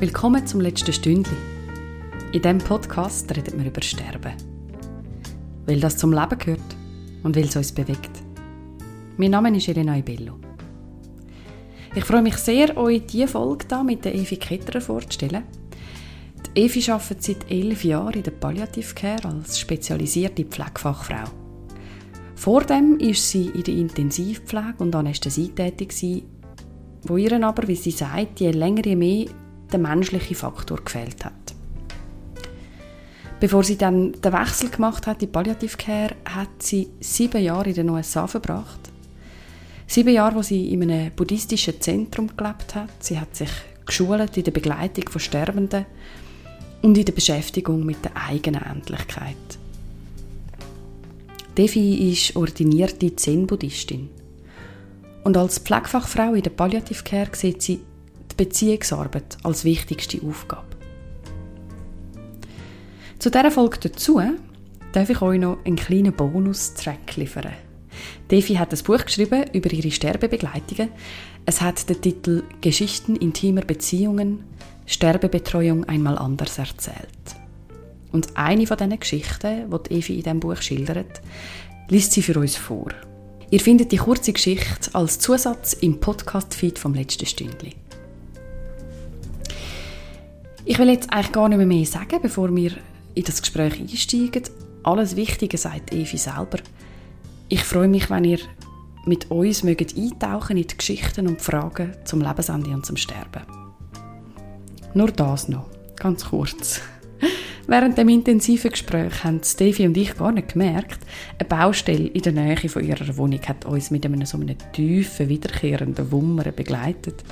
Willkommen zum letzten Stündli. In diesem Podcast reden wir über Sterben. Weil das zum Leben gehört und weil es uns bewegt. Mein Name ist Elena Ibello. Ich freue mich sehr, euch diese Folge hier mit der Evi Ketterer vorzustellen. Die Evi arbeitet seit elf Jahren in der Palliative Care als spezialisierte Pflegefachfrau. Vor dem war sie in der Intensivpflege und Anästhesie tätig, wo ihr aber, wie sie sagt, je länger je mehr der menschliche Faktor gefehlt hat. Bevor sie dann den Wechsel gemacht hat in Palliative Care, hat sie sieben Jahre in den USA verbracht. Sieben Jahre, wo sie in einem buddhistischen Zentrum gelebt hat. Sie hat sich geschult in der Begleitung von Sterbenden und in der Beschäftigung mit der eigenen Endlichkeit. Devi ist ordinierte Zen-Buddhistin. Und als Pflegefachfrau in der Palliative Care sieht sie Beziehungsarbeit als wichtigste Aufgabe. Zu dieser Folge dazu darf ich euch noch einen kleinen Bonus-Track liefern. Devi hat ein Buch geschrieben über ihre Sterbebegleitungen. Es hat den Titel Geschichten intimer Beziehungen, Sterbebetreuung einmal anders erzählt. Und eine von diesen Geschichten, die Evi in diesem Buch schildert, liest sie für uns vor. Ihr findet die kurze Geschichte als Zusatz im Podcast-Feed vom letzten Stündli. Ich will jetzt eigentlich gar nicht mehr, mehr sagen, bevor wir in das Gespräch einsteigen. Alles Wichtige sagt Evi selber. Ich freue mich, wenn ihr mit uns mögt eintauchen in die Geschichten und Fragen zum Lebensende und zum Sterben. Nur das noch, ganz kurz. Während dem intensiven Gespräch haben Stevie und ich gar nicht gemerkt, eine Baustelle in der Nähe von ihrer Wohnung hat uns mit einem so einem tiefen, wiederkehrenden Wummern begleitet.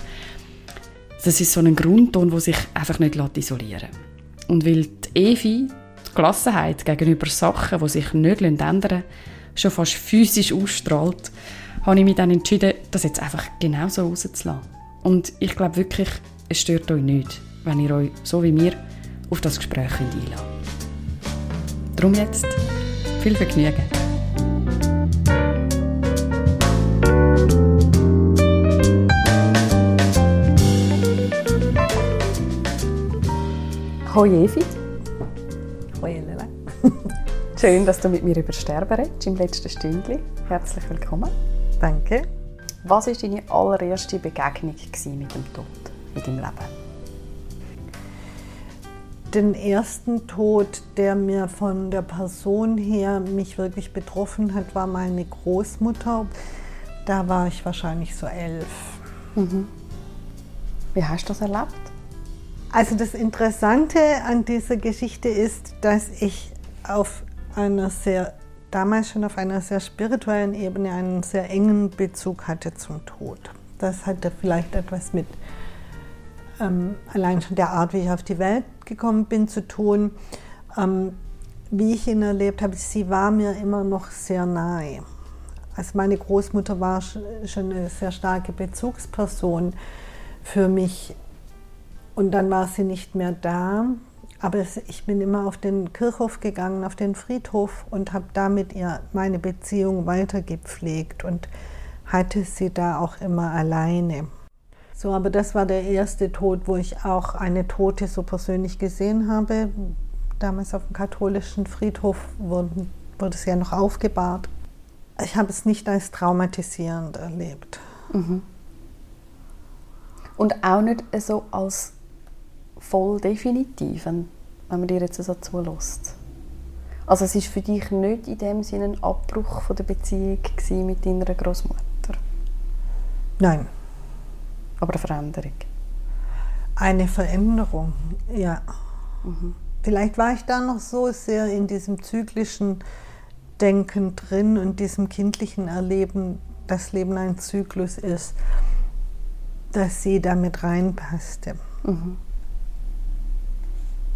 Das ist so ein Grundton, der sich einfach nicht isolieren lässt. Und weil die Evi die Gelassenheit gegenüber Sachen, die sich nicht ändern lassen, schon fast physisch ausstrahlt, habe ich mich dann entschieden, das jetzt einfach genauso rauszulassen. Und ich glaube wirklich, es stört euch nicht, wenn ihr euch, so wie mir, auf das Gespräch einlassen Darum jetzt viel Vergnügen. Hoi Evi. Hoi Elena. Schön, dass du mit mir über Sterben redest im letzten Stündchen. Herzlich willkommen. Danke. Was war deine allererste Begegnung mit dem Tod in deinem Leben? Den ersten Tod, der mir von der Person her mich wirklich betroffen hat, war meine Großmutter. Da war ich wahrscheinlich so elf. Mhm. Wie hast du das erlebt? Also das Interessante an dieser Geschichte ist, dass ich auf einer sehr, damals schon auf einer sehr spirituellen Ebene einen sehr engen Bezug hatte zum Tod. Das hatte vielleicht etwas mit ähm, allein schon der Art, wie ich auf die Welt gekommen bin, zu tun. Ähm, wie ich ihn erlebt habe, sie war mir immer noch sehr nahe. Also meine Großmutter war schon eine sehr starke Bezugsperson für mich. Und dann war sie nicht mehr da. Aber ich bin immer auf den Kirchhof gegangen, auf den Friedhof und habe damit ihr meine Beziehung weitergepflegt und hatte sie da auch immer alleine. So, aber das war der erste Tod, wo ich auch eine Tote so persönlich gesehen habe. Damals auf dem katholischen Friedhof wurde, wurde es ja noch aufgebahrt. Ich habe es nicht als traumatisierend erlebt. Mhm. Und auch nicht so als voll definitiv, wenn, wenn man dir jetzt so zulässt. Also es ist für dich nicht in dem Sinne ein Abbruch von der Beziehung mit deiner Großmutter? Nein aber eine Veränderung. Eine Veränderung, ja. Mhm. Vielleicht war ich da noch so sehr in diesem zyklischen Denken drin und diesem kindlichen Erleben, dass Leben ein Zyklus ist, dass sie damit reinpasste. Mhm.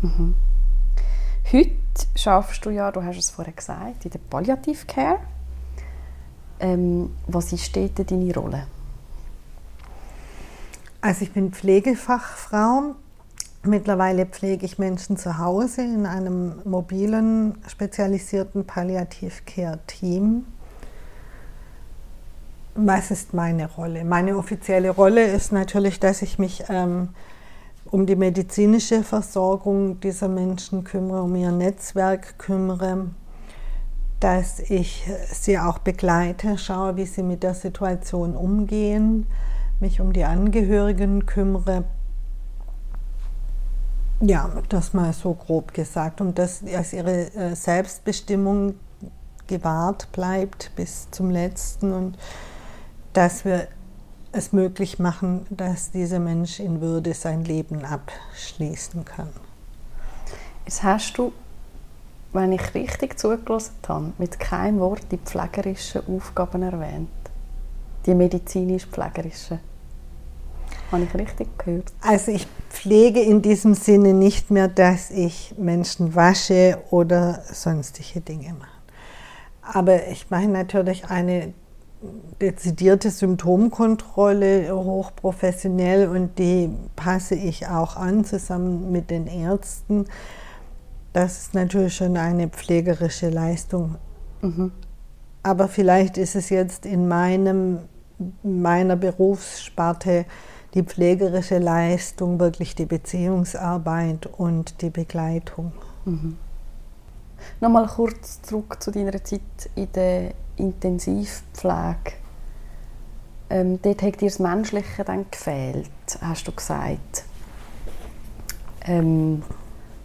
Mhm. Heute schaffst du ja, du hast es vorher gesagt, in der Palliative Care. Ähm, was ist dort deine Rolle? Also ich bin Pflegefachfrau. Mittlerweile pflege ich Menschen zu Hause in einem mobilen, spezialisierten Palliativ-Care-Team. Was ist meine Rolle? Meine offizielle Rolle ist natürlich, dass ich mich ähm, um die medizinische Versorgung dieser Menschen kümmere, um ihr Netzwerk kümmere, dass ich sie auch begleite, schaue, wie sie mit der Situation umgehen, mich um die Angehörigen kümmere. Ja, das mal so grob gesagt, um dass, dass ihre äh, Selbstbestimmung gewahrt bleibt bis zum letzten und dass wir es möglich machen, dass dieser Mensch in Würde sein Leben abschließen kann. Jetzt hast du, wenn ich richtig zugelassen habe, mit keinem Wort die pflegerischen Aufgaben erwähnt. Die medizinisch-pflegerischen. Habe ich richtig gehört? Also ich pflege in diesem Sinne nicht mehr, dass ich Menschen wasche oder sonstige Dinge mache. Aber ich mache natürlich eine dezidierte Symptomkontrolle hochprofessionell und die passe ich auch an zusammen mit den Ärzten. Das ist natürlich schon eine pflegerische Leistung. Mhm. Aber vielleicht ist es jetzt in meinem, meiner Berufssparte die pflegerische Leistung wirklich die Beziehungsarbeit und die Begleitung. Mhm. Nochmal kurz zurück zu deiner Zeit in der Intensivpflege. Ähm, dort hat dir das Menschliche dann gefehlt, hast du gesagt. Ähm,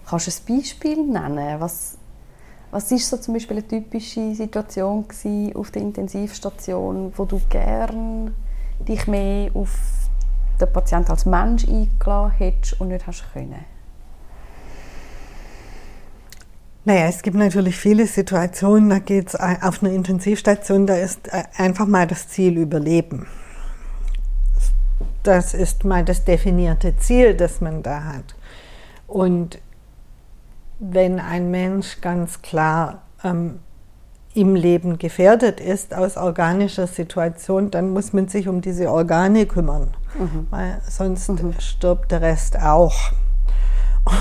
kannst du ein Beispiel nennen? Was, was so zum Beispiel eine typische Situation auf der Intensivstation, wo du gern dich mehr auf den Patienten als Mensch eingeladen hättest und nicht hast können? Naja, es gibt natürlich viele Situationen, da geht es auf einer Intensivstation, da ist äh, einfach mal das Ziel Überleben. Das ist mal das definierte Ziel, das man da hat. Und wenn ein Mensch ganz klar ähm, im Leben gefährdet ist aus organischer Situation, dann muss man sich um diese Organe kümmern, mhm. weil sonst mhm. stirbt der Rest auch.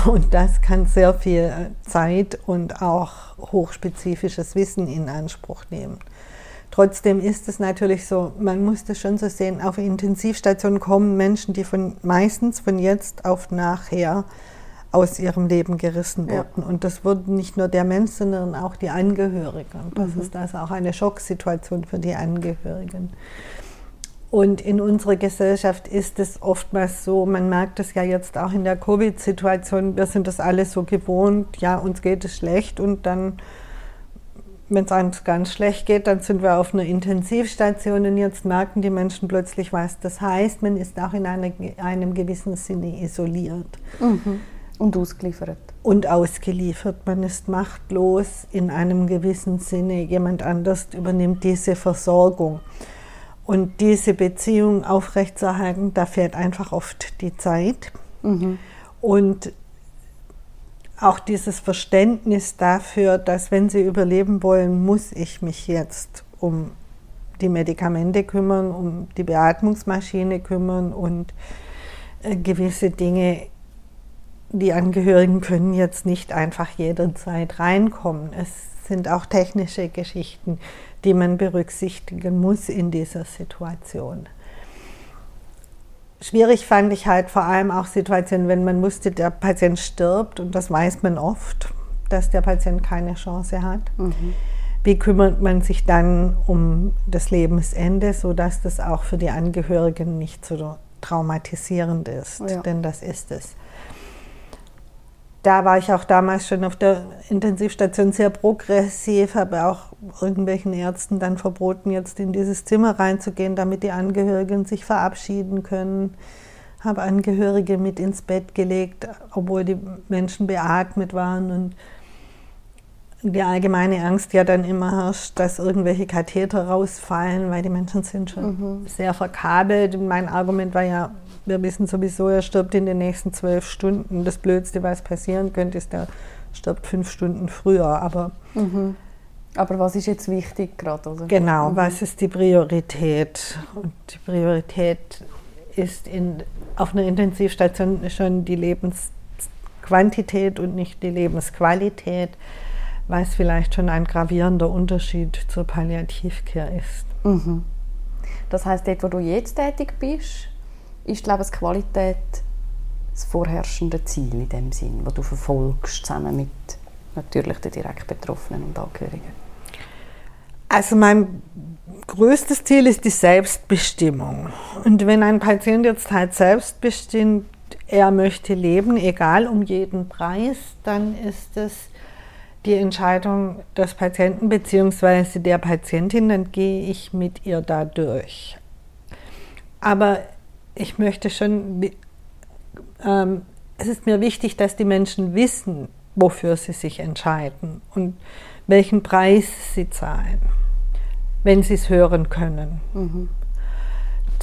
Und das kann sehr viel Zeit und auch hochspezifisches Wissen in Anspruch nehmen. Trotzdem ist es natürlich so, man muss das schon so sehen, auf Intensivstationen kommen Menschen, die von meistens von jetzt auf nachher aus ihrem Leben gerissen wurden. Ja. Und das wurden nicht nur der Mensch, sondern auch die Angehörigen. Und das mhm. ist also auch eine Schocksituation für die Angehörigen. Und in unserer Gesellschaft ist es oftmals so, man merkt es ja jetzt auch in der Covid-Situation, wir sind das alle so gewohnt, ja, uns geht es schlecht und dann, wenn es uns ganz schlecht geht, dann sind wir auf einer Intensivstation und jetzt merken die Menschen plötzlich, was das heißt. Man ist auch in einer, einem gewissen Sinne isoliert. Mhm. Und ausgeliefert. Und ausgeliefert. Man ist machtlos in einem gewissen Sinne. Jemand anders übernimmt diese Versorgung. Und diese Beziehung aufrechtzuerhalten, da fehlt einfach oft die Zeit. Mhm. Und auch dieses Verständnis dafür, dass wenn sie überleben wollen, muss ich mich jetzt um die Medikamente kümmern, um die Beatmungsmaschine kümmern und äh, gewisse Dinge, die Angehörigen können jetzt nicht einfach jederzeit reinkommen. Es sind auch technische Geschichten, die man berücksichtigen muss in dieser Situation. Schwierig fand ich halt vor allem auch Situationen, wenn man wusste, der Patient stirbt und das weiß man oft, dass der Patient keine Chance hat. Mhm. Wie kümmert man sich dann um das Lebensende, sodass das auch für die Angehörigen nicht so traumatisierend ist? Ja. Denn das ist es da war ich auch damals schon auf der Intensivstation sehr progressiv, habe auch irgendwelchen Ärzten dann verboten, jetzt in dieses Zimmer reinzugehen, damit die Angehörigen sich verabschieden können. Habe Angehörige mit ins Bett gelegt, obwohl die Menschen beatmet waren und die allgemeine Angst ja dann immer herrscht, dass irgendwelche Katheter rausfallen, weil die Menschen sind schon mhm. sehr verkabelt. Mein Argument war ja, wir wissen sowieso, er stirbt in den nächsten zwölf Stunden. Das Blödste, was passieren könnte, ist, er stirbt fünf Stunden früher. Aber, mhm. aber was ist jetzt wichtig gerade? Oder? Genau, mhm. was ist die Priorität? Und die Priorität ist in, auf einer Intensivstation schon die Lebensquantität und nicht die Lebensqualität was vielleicht schon ein gravierender Unterschied zur Palliativcare ist. Mhm. Das heißt, dort, wo du jetzt tätig bist, ist die Lebensqualität das vorherrschende Ziel in dem Sinn, das du verfolgst, zusammen mit natürlich den direkt Betroffenen und Angehörigen? Also mein größtes Ziel ist die Selbstbestimmung. Und wenn ein Patient jetzt halt selbstbestimmt, er möchte leben, egal um jeden Preis, dann ist es die Entscheidung des Patienten bzw. der Patientin, dann gehe ich mit ihr da durch. Aber ich möchte schon, ähm, es ist mir wichtig, dass die Menschen wissen, wofür sie sich entscheiden und welchen Preis sie zahlen, wenn sie es hören können. Mhm.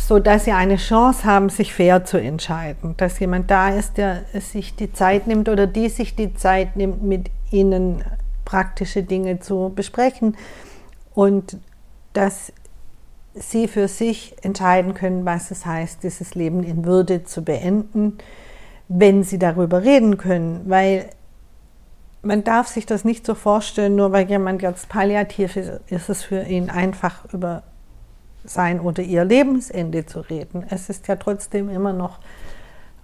So dass sie eine Chance haben, sich fair zu entscheiden. Dass jemand da ist, der sich die Zeit nimmt oder die sich die Zeit nimmt, mit ihnen praktische Dinge zu besprechen und dass sie für sich entscheiden können, was es heißt, dieses Leben in Würde zu beenden, wenn sie darüber reden können. Weil man darf sich das nicht so vorstellen, nur weil jemand jetzt palliativ ist, ist es für ihn einfach über sein oder ihr Lebensende zu reden. Es ist ja trotzdem immer noch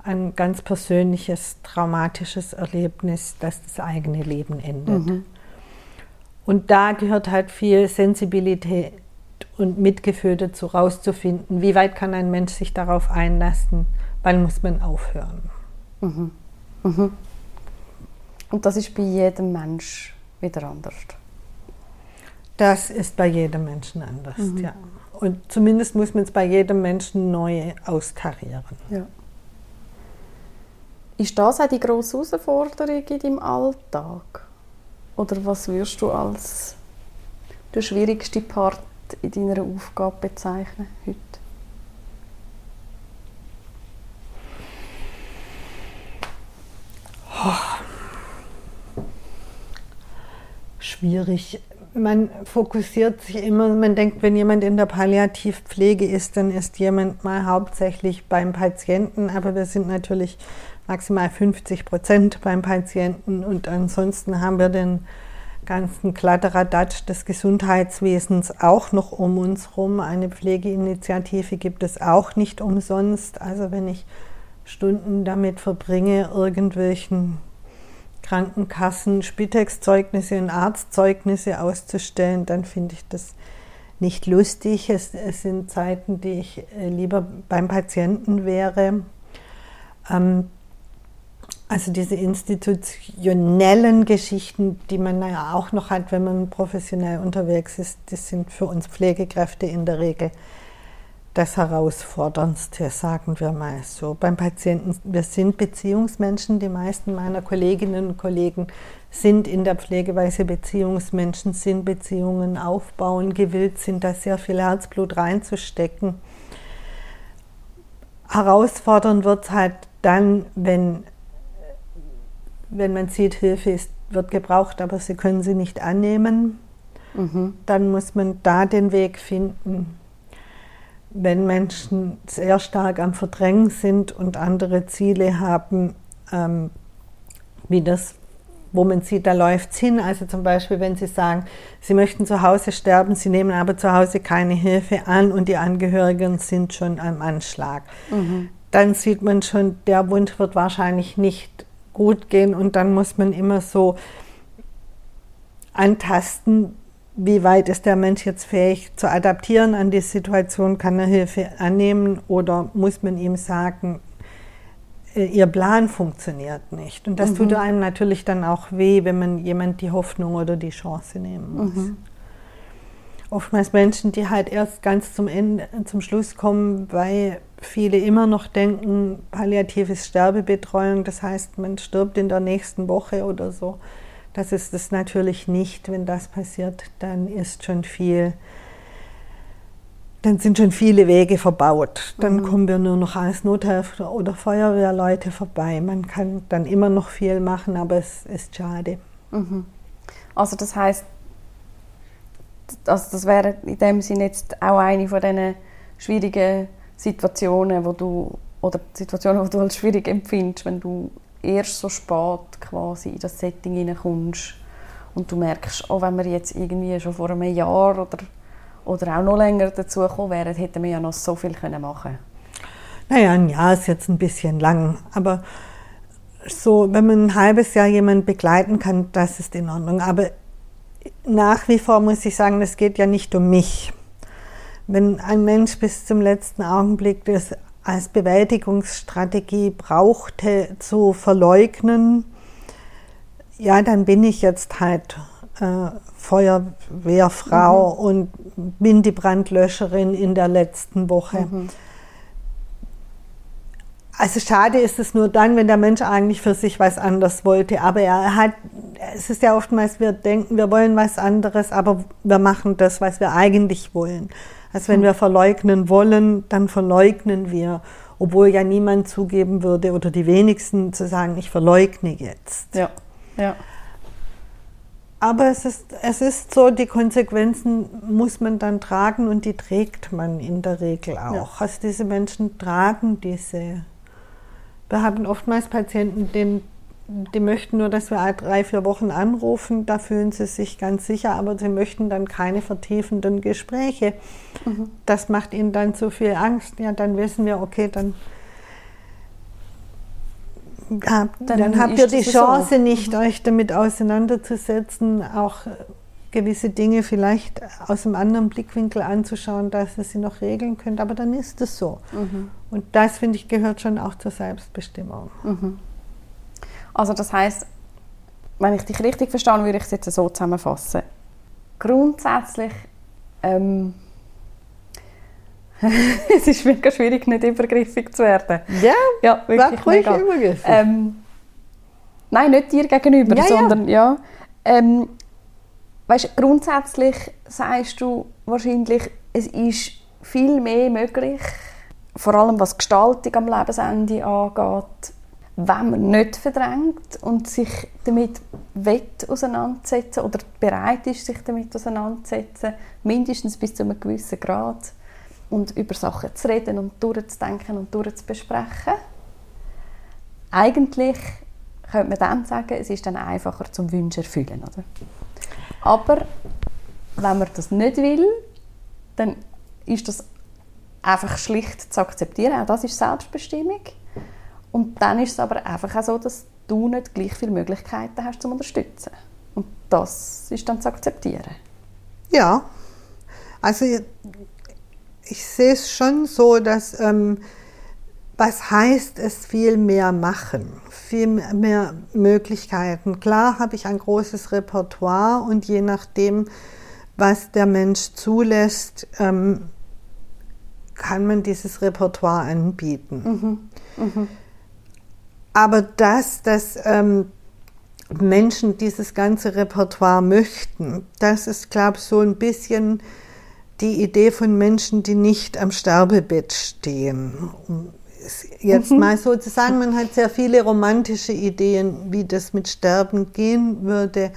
ein ganz persönliches, traumatisches Erlebnis, dass das eigene Leben endet. Mhm. Und da gehört halt viel Sensibilität und Mitgefühl dazu rauszufinden, wie weit kann ein Mensch sich darauf einlassen, wann muss man aufhören. Mhm. Mhm. Und das ist bei jedem Mensch wieder anders. Das ist bei jedem Menschen anders, mhm. ja. Und zumindest muss man es bei jedem Menschen neu austarieren. Ja. Ist das auch die grosse Herausforderung in deinem Alltag? Oder was würdest du als der schwierigste Part in deiner Aufgabe bezeichnen heute? Oh schwierig. Man fokussiert sich immer, man denkt, wenn jemand in der Palliativpflege ist, dann ist jemand mal hauptsächlich beim Patienten, aber wir sind natürlich maximal 50 Prozent beim Patienten und ansonsten haben wir den ganzen Kladderadatsch des Gesundheitswesens auch noch um uns herum. Eine Pflegeinitiative gibt es auch nicht umsonst. Also wenn ich Stunden damit verbringe, irgendwelchen Krankenkassen Spitex-Zeugnisse und Arztzeugnisse auszustellen, dann finde ich das nicht lustig. Es, es, sind Zeiten, die ich äh, lieber beim Patienten wäre. Ähm, also diese institutionellen Geschichten, die man ja auch noch hat, wenn man professionell unterwegs ist, das sind für uns Pflegekräfte in der Regel das Herausforderndste, sagen wir mal so. Beim Patienten, wir sind Beziehungsmenschen, die meisten meiner Kolleginnen und Kollegen sind in der Pflegeweise Beziehungsmenschen, sind Beziehungen aufbauen, gewillt sind, da sehr viel Herzblut reinzustecken. Herausfordernd wird es halt dann, wenn, wenn man sieht, Hilfe ist, wird gebraucht, aber sie können sie nicht annehmen. Mhm. Dann muss man da den Weg finden, wenn Menschen sehr stark am Verdrängen sind und andere Ziele haben, ähm, wie das, wo man sieht, da läuft es hin. Also zum Beispiel, wenn Sie sagen, Sie möchten zu Hause sterben, Sie nehmen aber zu Hause keine Hilfe an und die Angehörigen sind schon am Anschlag. Mhm. Dann sieht man schon, der Wunsch wird wahrscheinlich nicht gut gehen und dann muss man immer so antasten, wie weit ist der Mensch jetzt fähig zu adaptieren an die Situation, kann er Hilfe annehmen oder muss man ihm sagen, äh, ihr Plan funktioniert nicht. Und das mhm. tut einem natürlich dann auch weh, wenn man jemand die Hoffnung oder die Chance nehmen muss. Mhm. Oftmals Menschen, die halt erst ganz zum Ende, zum Schluss kommen, weil viele immer noch denken, palliatives Sterbebetreuung, das heißt, man stirbt in der nächsten Woche oder so. Das ist es natürlich nicht. Wenn das passiert, dann ist schon viel, dann sind schon viele Wege verbaut. Dann mhm. kommen wir nur noch als Nothilfe oder Feuerwehrleute vorbei. Man kann dann immer noch viel machen, aber es ist schade. Mhm. Also das heißt, also das wäre in dem Sinne jetzt auch eine von diesen schwierigen Situationen, wo du oder Situationen, die du als schwierig empfindest, wenn du erst so spät quasi in das Setting hineinkommst und du merkst, oh, wenn wir jetzt irgendwie schon vor einem Jahr oder, oder auch noch länger dazu gekommen wären, hätten wir ja noch so viel können machen Naja, ein Jahr ist jetzt ein bisschen lang, aber so, wenn man ein halbes Jahr jemanden begleiten kann, das ist in Ordnung. Aber nach wie vor muss ich sagen, es geht ja nicht um mich. Wenn ein Mensch bis zum letzten Augenblick das als Bewältigungsstrategie brauchte, zu verleugnen, ja, dann bin ich jetzt halt äh, Feuerwehrfrau mhm. und bin die Brandlöscherin in der letzten Woche. Mhm. Also schade ist es nur dann, wenn der Mensch eigentlich für sich was anderes wollte. Aber er hat, es ist ja oftmals, wir denken, wir wollen was anderes, aber wir machen das, was wir eigentlich wollen. Also wenn hm. wir verleugnen wollen, dann verleugnen wir, obwohl ja niemand zugeben würde oder die wenigsten zu sagen, ich verleugne jetzt. Ja, ja. Aber es ist, es ist so, die Konsequenzen muss man dann tragen und die trägt man in der Regel auch. Ja. Also diese Menschen tragen diese wir haben oftmals Patienten, denen, die möchten nur, dass wir drei, vier Wochen anrufen, da fühlen sie sich ganz sicher, aber sie möchten dann keine vertiefenden Gespräche. Mhm. Das macht ihnen dann zu viel Angst. Ja, dann wissen wir, okay, dann, dann, dann habt ihr die Chance so. nicht, mhm. euch damit auseinanderzusetzen, auch gewisse Dinge vielleicht aus einem anderen Blickwinkel anzuschauen, dass ihr sie noch regeln könnt. Aber dann ist es so. Mhm. Und das, finde ich, gehört schon auch zur Selbstbestimmung. Mhm. Also das heißt, wenn ich dich richtig verstehe, würde ich es jetzt so zusammenfassen. Grundsätzlich ähm, es ist mega schwierig, nicht übergriffig zu werden. Ja, ja wirklich mega. übergriffig. Ähm, nein, nicht dir gegenüber, ja, sondern ja. ja ähm, weißt, grundsätzlich sagst du wahrscheinlich, es ist viel mehr möglich, vor allem was Gestaltung am Lebensende angeht, wenn man nicht verdrängt und sich damit wett auseinandersetzen oder bereit ist, sich damit auseinandersetzen, mindestens bis zu einem gewissen Grad und über Sachen zu reden und durchzudenken und durchzubesprechen. Eigentlich könnte man dann sagen, es ist dann einfacher zum Wunsch erfüllen, oder? Aber wenn man das nicht will, dann ist das einfach schlicht zu akzeptieren. Auch das ist Selbstbestimmung. Und dann ist es aber einfach auch so, dass du nicht gleich viele Möglichkeiten hast, zum unterstützen. Und das ist dann zu akzeptieren. Ja, also ich, ich sehe es schon so, dass ähm, was heißt es viel mehr machen, viel mehr Möglichkeiten. Klar habe ich ein großes Repertoire und je nachdem, was der Mensch zulässt, ähm, kann man dieses Repertoire anbieten. Mhm. Mhm. Aber das, dass ähm, Menschen dieses ganze Repertoire möchten, das ist, glaube ich, so ein bisschen die Idee von Menschen, die nicht am Sterbebett stehen jetzt mhm. mal so zu sagen, man hat sehr viele romantische Ideen, wie das mit Sterben gehen würde.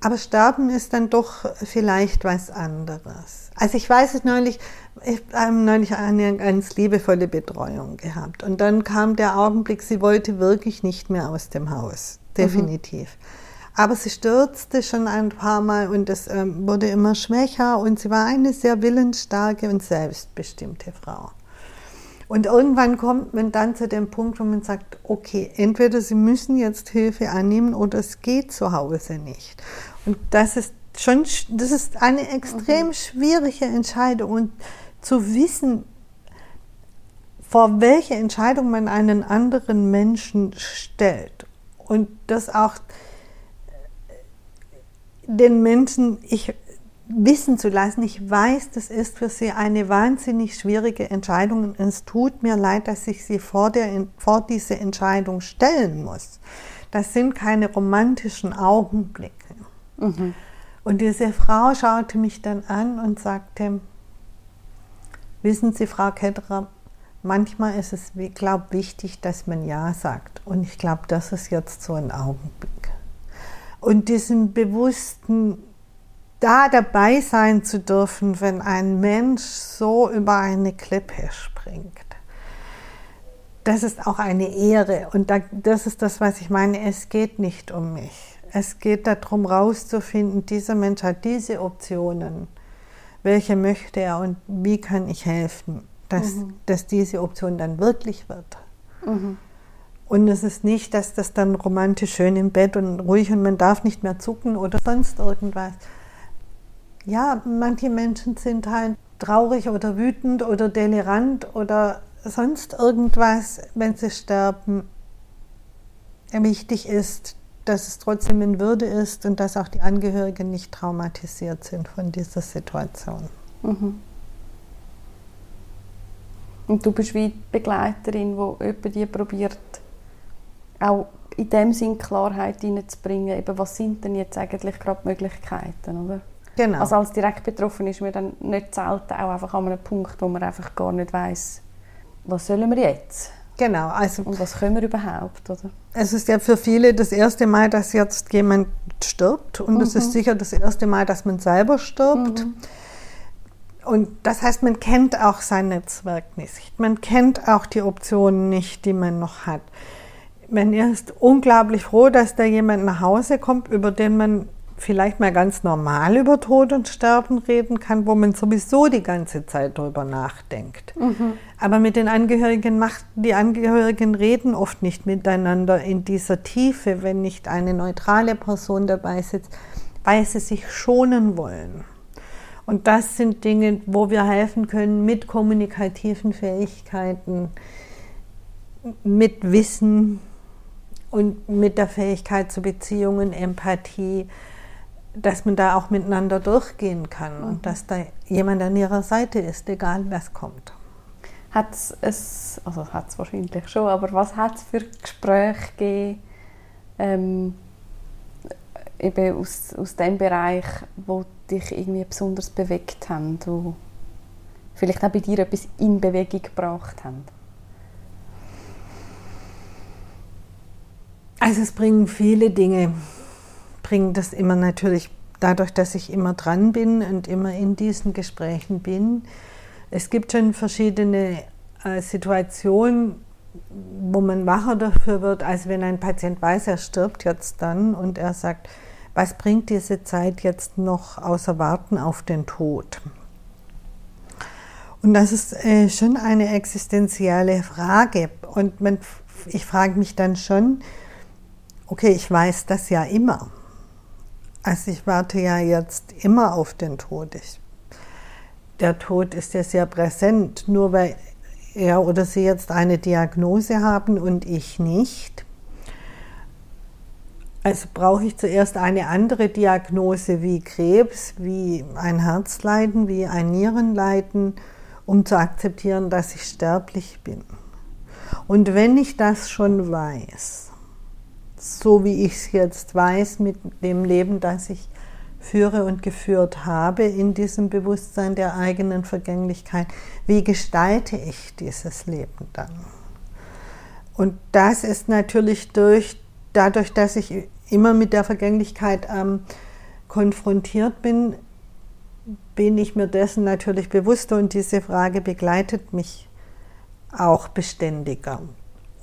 Aber Sterben ist dann doch vielleicht was anderes. Also ich weiß es neulich, ich habe neulich eine ganz liebevolle Betreuung gehabt. Und dann kam der Augenblick, sie wollte wirklich nicht mehr aus dem Haus. Definitiv. Mhm. Aber sie stürzte schon ein paar Mal und es ähm, wurde immer schwächer und sie war eine sehr willensstarke und selbstbestimmte Frau. Und irgendwann kommt man dann zu dem Punkt, wo man sagt, okay, entweder Sie müssen jetzt Hilfe annehmen oder es geht zu Hause nicht. Und das ist schon, das ist eine extrem mhm. schwierige Entscheidung und zu wissen, vor welche Entscheidung man einen anderen Menschen stellt und das auch den Menschen, ich wissen zu lassen, ich weiß, das ist für sie eine wahnsinnig schwierige Entscheidung und es tut mir leid, dass ich sie vor, der, vor diese Entscheidung stellen muss. Das sind keine romantischen Augenblicke. Mhm. Und diese Frau schaute mich dann an und sagte, wissen Sie, Frau Ketterer, manchmal ist es, ich glaube, wichtig, dass man Ja sagt. Und ich glaube, das ist jetzt so ein Augenblick. Und diesen bewussten da dabei sein zu dürfen, wenn ein Mensch so über eine Klippe springt. Das ist auch eine Ehre und das ist das, was ich meine. Es geht nicht um mich. Es geht darum, herauszufinden, dieser Mensch hat diese Optionen. Welche möchte er und wie kann ich helfen? dass, mhm. dass diese Option dann wirklich wird. Mhm. Und es ist nicht, dass das dann romantisch schön im Bett und ruhig und man darf nicht mehr zucken oder sonst irgendwas. Ja, manche Menschen sind halt traurig oder wütend oder delirant oder sonst irgendwas, wenn sie sterben. Wichtig ist, dass es trotzdem in Würde ist und dass auch die Angehörigen nicht traumatisiert sind von dieser Situation. Mhm. Und du bist wie die Begleiterin, die jemand die probiert, auch in dem Sinn Klarheit hineinzubringen, eben was sind denn jetzt eigentlich gerade Möglichkeiten, oder? Genau. Also als direkt betroffen ist man dann nicht selten auch einfach an einem Punkt, wo man einfach gar nicht weiß, was sollen wir jetzt? Genau. Also, Und was können wir überhaupt, oder? Es ist ja für viele das erste Mal, dass jetzt jemand stirbt und es ist mhm. sicher das erste Mal, dass man selber stirbt. Mhm. Und das heißt, man kennt auch sein Netzwerk nicht. Man kennt auch die Optionen nicht, die man noch hat. Man ist unglaublich froh, dass da jemand nach Hause kommt, über den man vielleicht mal ganz normal über Tod und Sterben reden kann, wo man sowieso die ganze Zeit darüber nachdenkt. Mhm. Aber mit den Angehörigen macht, die Angehörigen reden oft nicht miteinander in dieser Tiefe, wenn nicht eine neutrale Person dabei sitzt, weil sie sich schonen wollen. Und das sind Dinge, wo wir helfen können mit kommunikativen Fähigkeiten, mit Wissen und mit der Fähigkeit zu Beziehungen, Empathie, dass man da auch miteinander durchgehen kann mhm. und dass da jemand an ihrer Seite ist, egal was kommt. Hat es, also hat es wahrscheinlich schon, aber was hat es für Gespräche gegeben, ähm, eben aus, aus dem Bereich, wo dich irgendwie besonders bewegt haben, wo vielleicht auch bei dir etwas in Bewegung gebracht haben? Also es bringen viele Dinge bringe das immer natürlich dadurch, dass ich immer dran bin und immer in diesen Gesprächen bin. Es gibt schon verschiedene äh, Situationen, wo man wacher dafür wird, als wenn ein Patient weiß, er stirbt jetzt dann und er sagt, was bringt diese Zeit jetzt noch außer Warten auf den Tod? Und das ist äh, schon eine existenzielle Frage. Und man, ich frage mich dann schon, okay, ich weiß das ja immer. Also ich warte ja jetzt immer auf den Tod. Ich, der Tod ist ja sehr präsent, nur weil er oder sie jetzt eine Diagnose haben und ich nicht. Also brauche ich zuerst eine andere Diagnose wie Krebs, wie ein Herzleiden, wie ein Nierenleiden, um zu akzeptieren, dass ich sterblich bin. Und wenn ich das schon weiß, so wie ich es jetzt weiß, mit dem Leben, das ich führe und geführt habe, in diesem Bewusstsein der eigenen Vergänglichkeit, wie gestalte ich dieses Leben dann? Und das ist natürlich durch, dadurch, dass ich immer mit der Vergänglichkeit ähm, konfrontiert bin, bin ich mir dessen natürlich bewusster und diese Frage begleitet mich auch beständiger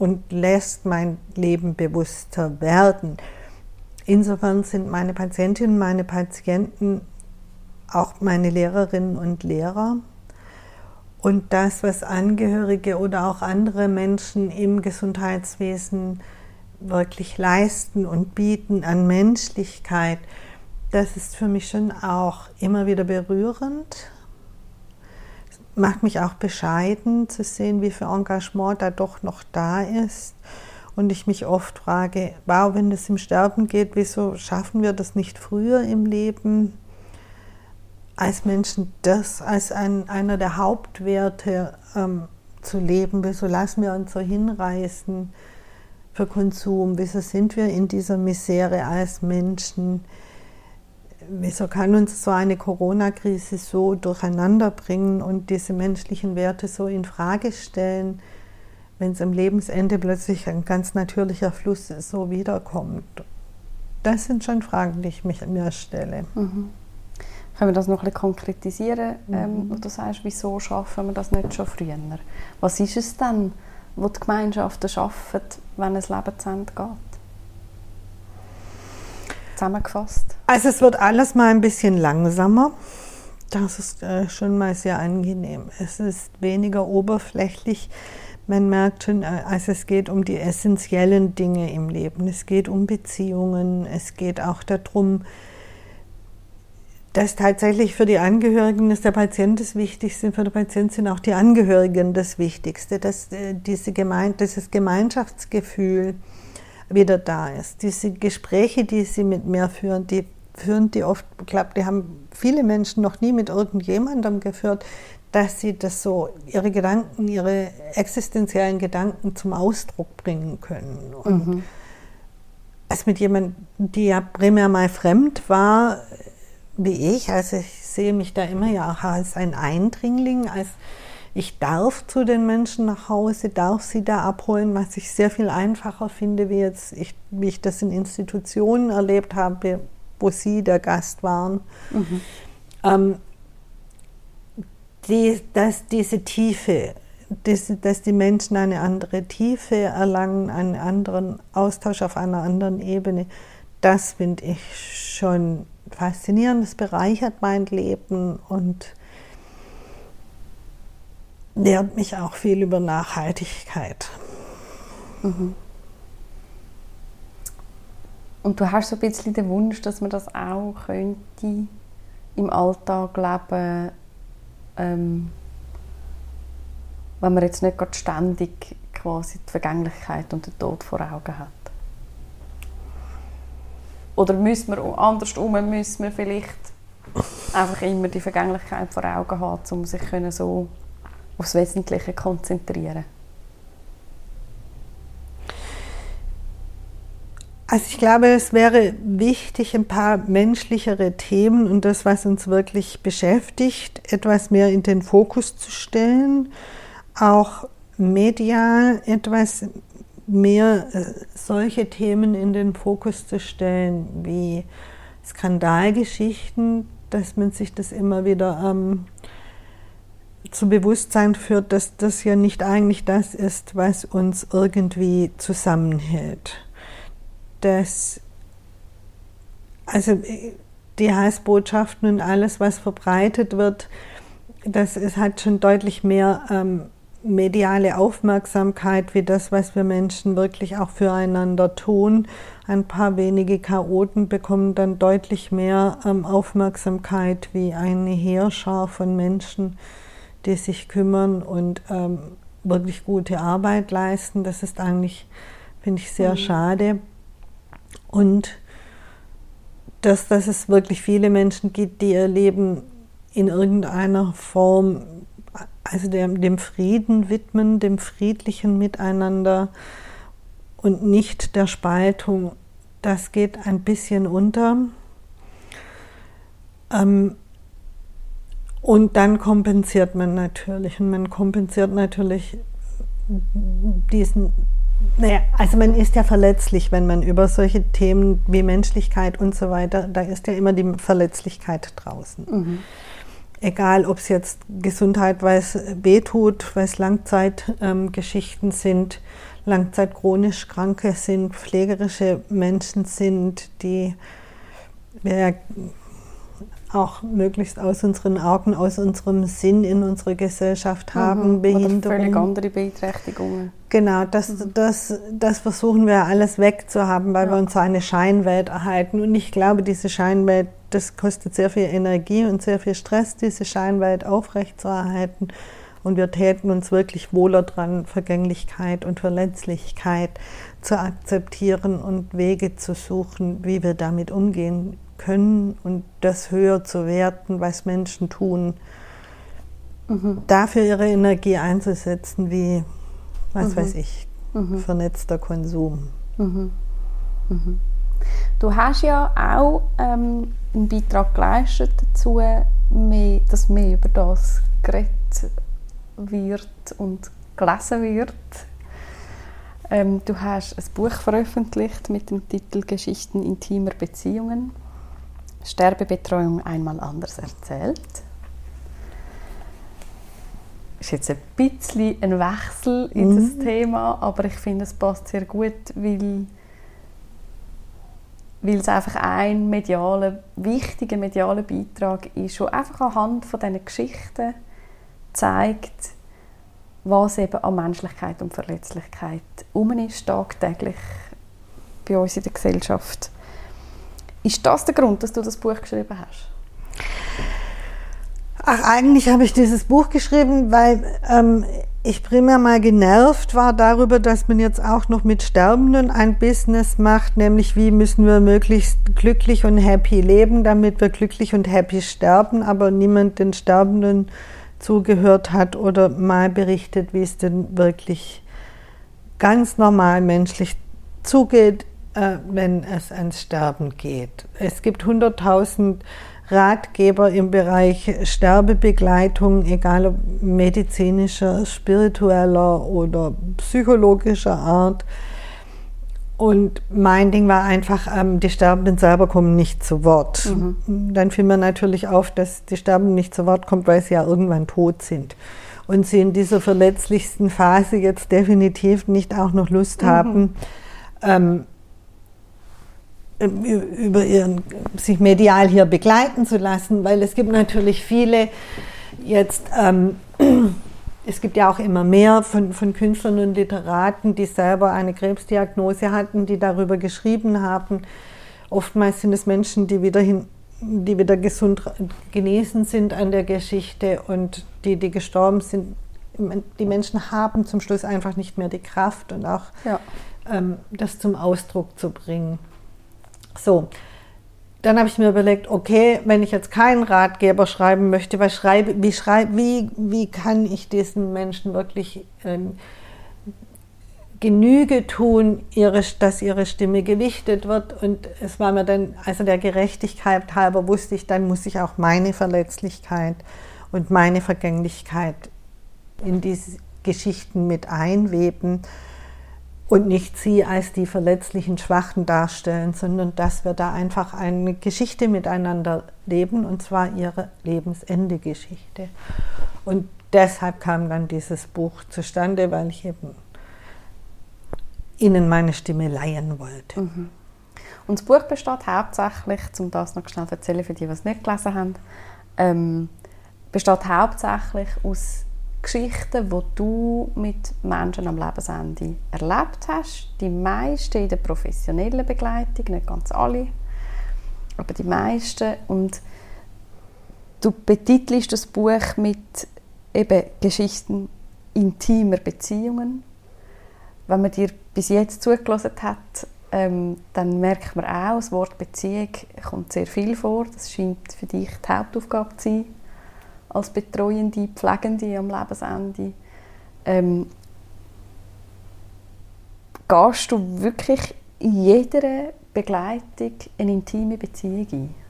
und lässt mein Leben bewusster werden. Insofern sind meine Patientinnen, meine Patienten auch meine Lehrerinnen und Lehrer. Und das, was Angehörige oder auch andere Menschen im Gesundheitswesen wirklich leisten und bieten an Menschlichkeit, das ist für mich schon auch immer wieder berührend macht mich auch bescheiden zu sehen, wie viel Engagement da doch noch da ist. Und ich mich oft frage, wow, wenn es im Sterben geht, wieso schaffen wir das nicht früher im Leben? Als Menschen das als ein, einer der Hauptwerte ähm, zu leben, wieso lassen wir uns so hinreißen für Konsum, wieso sind wir in dieser Misere als Menschen? Wieso kann uns so eine Corona-Krise so durcheinander bringen und diese menschlichen Werte so in Frage stellen, wenn es am Lebensende plötzlich ein ganz natürlicher Fluss so wiederkommt? Das sind schon Fragen, die ich mich, mir stelle. Mhm. Können wir das noch ein bisschen konkretisieren? Mhm. Ähm, du sagst, wieso schaffen wir das nicht schon früher? Was ist es denn, was die Gemeinschaften schaffen, wenn es Leben zu Ende geht? Zusammengefasst? Also es wird alles mal ein bisschen langsamer. Das ist äh, schon mal sehr angenehm. Es ist weniger oberflächlich. Man merkt schon, äh, also es geht um die essentiellen Dinge im Leben. Es geht um Beziehungen. Es geht auch darum, dass tatsächlich für die Angehörigen ist der Patient das Wichtigste, für den Patienten sind auch die Angehörigen das Wichtigste, dass äh, diese Gemein dieses Gemeinschaftsgefühl wieder da ist. Diese Gespräche, die sie mit mir führen, die führen die oft, ich glaube, die haben viele Menschen noch nie mit irgendjemandem geführt, dass sie das so, ihre Gedanken, ihre existenziellen Gedanken zum Ausdruck bringen können. Und mhm. als mit jemandem, die ja primär mal fremd war, wie ich, also ich sehe mich da immer ja auch als ein Eindringling, als ich darf zu den Menschen nach Hause, darf sie da abholen, was ich sehr viel einfacher finde, wie jetzt ich, wie ich das in Institutionen erlebt habe, wo sie der Gast waren. Mhm. Ähm, die, dass diese Tiefe, dass, dass die Menschen eine andere Tiefe erlangen, einen anderen Austausch auf einer anderen Ebene, das finde ich schon faszinierend. Das bereichert mein Leben und lehrt mich auch viel über Nachhaltigkeit. Mhm. Und du hast so ein bisschen den Wunsch, dass man das auch könnte im Alltag leben, ähm, wenn man jetzt nicht gerade ständig quasi die Vergänglichkeit und den Tod vor Augen hat. Oder müssen wir andersrum, müssen wir vielleicht einfach immer die Vergänglichkeit vor Augen haben, um sich so aufs Wesentliche konzentrieren? Also ich glaube, es wäre wichtig, ein paar menschlichere Themen und das, was uns wirklich beschäftigt, etwas mehr in den Fokus zu stellen, auch medial etwas mehr äh, solche Themen in den Fokus zu stellen wie Skandalgeschichten, dass man sich das immer wieder ähm, zu Bewusstsein führt, dass das ja nicht eigentlich das ist, was uns irgendwie zusammenhält dass also die Heißbotschaften und alles, was verbreitet wird, das es hat schon deutlich mehr ähm, mediale Aufmerksamkeit wie das, was wir Menschen wirklich auch füreinander tun. Ein paar wenige Chaoten bekommen dann deutlich mehr ähm, Aufmerksamkeit wie eine Heerschar von Menschen, die sich kümmern und ähm, wirklich gute Arbeit leisten. Das ist eigentlich, finde ich, sehr mhm. schade. Und dass, dass es wirklich viele Menschen gibt, die ihr Leben in irgendeiner Form, also dem, dem Frieden widmen, dem friedlichen Miteinander und nicht der Spaltung, das geht ein bisschen unter. Ähm, und dann kompensiert man natürlich. Und man kompensiert natürlich diesen naja, also man ist ja verletzlich, wenn man über solche Themen wie Menschlichkeit und so weiter, da ist ja immer die Verletzlichkeit draußen. Mhm. Egal, ob es jetzt Gesundheit, weil es wehtut, weil es Langzeitgeschichten ähm, sind, Langzeit chronisch Kranke sind, pflegerische Menschen sind, die ja, auch möglichst aus unseren Augen, aus unserem Sinn in unserer Gesellschaft haben, mhm. Behinderungen. Oder völlig andere Beeinträchtigungen. Genau, das, mhm. das, das versuchen wir alles wegzuhaben, weil ja. wir uns eine Scheinwelt erhalten. Und ich glaube, diese Scheinwelt, das kostet sehr viel Energie und sehr viel Stress, diese Scheinwelt aufrechtzuerhalten. Und wir täten uns wirklich wohler dran, Vergänglichkeit und Verletzlichkeit zu akzeptieren und Wege zu suchen, wie wir damit umgehen können und das höher zu werten, was Menschen tun, mhm. dafür ihre Energie einzusetzen, wie, was mhm. weiß ich, mhm. vernetzter Konsum. Mhm. Mhm. Du hast ja auch ähm, einen Beitrag geleistet dazu, mehr, dass mehr über das geredet wird und gelesen wird. Ähm, du hast ein Buch veröffentlicht mit dem Titel Geschichten intimer Beziehungen. Sterbebetreuung einmal anders erzählt. Das ist jetzt ein bisschen ein Wechsel in mhm. das Thema, aber ich finde, es passt sehr gut, weil weil es einfach ein medialer, wichtiger medialer Beitrag ist, der einfach anhand von diesen Geschichten zeigt, was eben an Menschlichkeit und Verletzlichkeit um ist, tagtäglich bei uns in der Gesellschaft. Ist das der Grund, dass du das Buch geschrieben hast? Ach, eigentlich habe ich dieses Buch geschrieben, weil ähm, ich primär mal genervt war darüber, dass man jetzt auch noch mit Sterbenden ein Business macht, nämlich wie müssen wir möglichst glücklich und happy leben, damit wir glücklich und happy sterben, aber niemand den Sterbenden zugehört hat oder mal berichtet, wie es denn wirklich ganz normal menschlich zugeht, wenn es ans Sterben geht. Es gibt 100.000 Ratgeber im Bereich Sterbebegleitung, egal ob medizinischer, spiritueller oder psychologischer Art. Und mein Ding war einfach, ähm, die Sterbenden selber kommen nicht zu Wort. Mhm. Dann fiel mir natürlich auf, dass die Sterbenden nicht zu Wort kommen, weil sie ja irgendwann tot sind. Und sie in dieser verletzlichsten Phase jetzt definitiv nicht auch noch Lust mhm. haben, ähm, über ihren, sich medial hier begleiten zu lassen, weil es gibt natürlich viele jetzt, ähm, es gibt ja auch immer mehr von, von Künstlern und Literaten, die selber eine Krebsdiagnose hatten, die darüber geschrieben haben. Oftmals sind es Menschen, die wieder, hin, die wieder gesund genesen sind an der Geschichte und die, die gestorben sind. Die Menschen haben zum Schluss einfach nicht mehr die Kraft und auch ja. ähm, das zum Ausdruck zu bringen. So, dann habe ich mir überlegt, okay, wenn ich jetzt keinen Ratgeber schreiben möchte, was schreibe, wie, schreibe, wie, wie kann ich diesen Menschen wirklich äh, Genüge tun, ihre, dass ihre Stimme gewichtet wird. Und es war mir dann, also der Gerechtigkeit halber wusste ich, dann muss ich auch meine Verletzlichkeit und meine Vergänglichkeit in diese Geschichten mit einweben und nicht sie als die verletzlichen Schwachen darstellen, sondern dass wir da einfach eine Geschichte miteinander leben und zwar ihre Lebensende-Geschichte. Und deshalb kam dann dieses Buch zustande, weil ich eben ihnen meine Stimme leihen wollte. Mhm. Und das Buch besteht hauptsächlich, um das noch schnell zu erzählen für die, die es nicht gelesen haben, ähm, besteht hauptsächlich aus Geschichten, die du mit Menschen am Lebensende erlebt hast. Die meisten in der professionellen Begleitung, nicht ganz alle, aber die meisten. Und du betitelst das Buch mit eben Geschichten intimer Beziehungen. Wenn man dir bis jetzt zugelassen hat, ähm, dann merkt man auch, das Wort Beziehung kommt sehr viel vor. Das scheint für dich die Hauptaufgabe zu sein als Betreuende, Pflegende am Lebensende. Ähm, gehst du wirklich in jeder Begleitung eine intime Beziehung ein?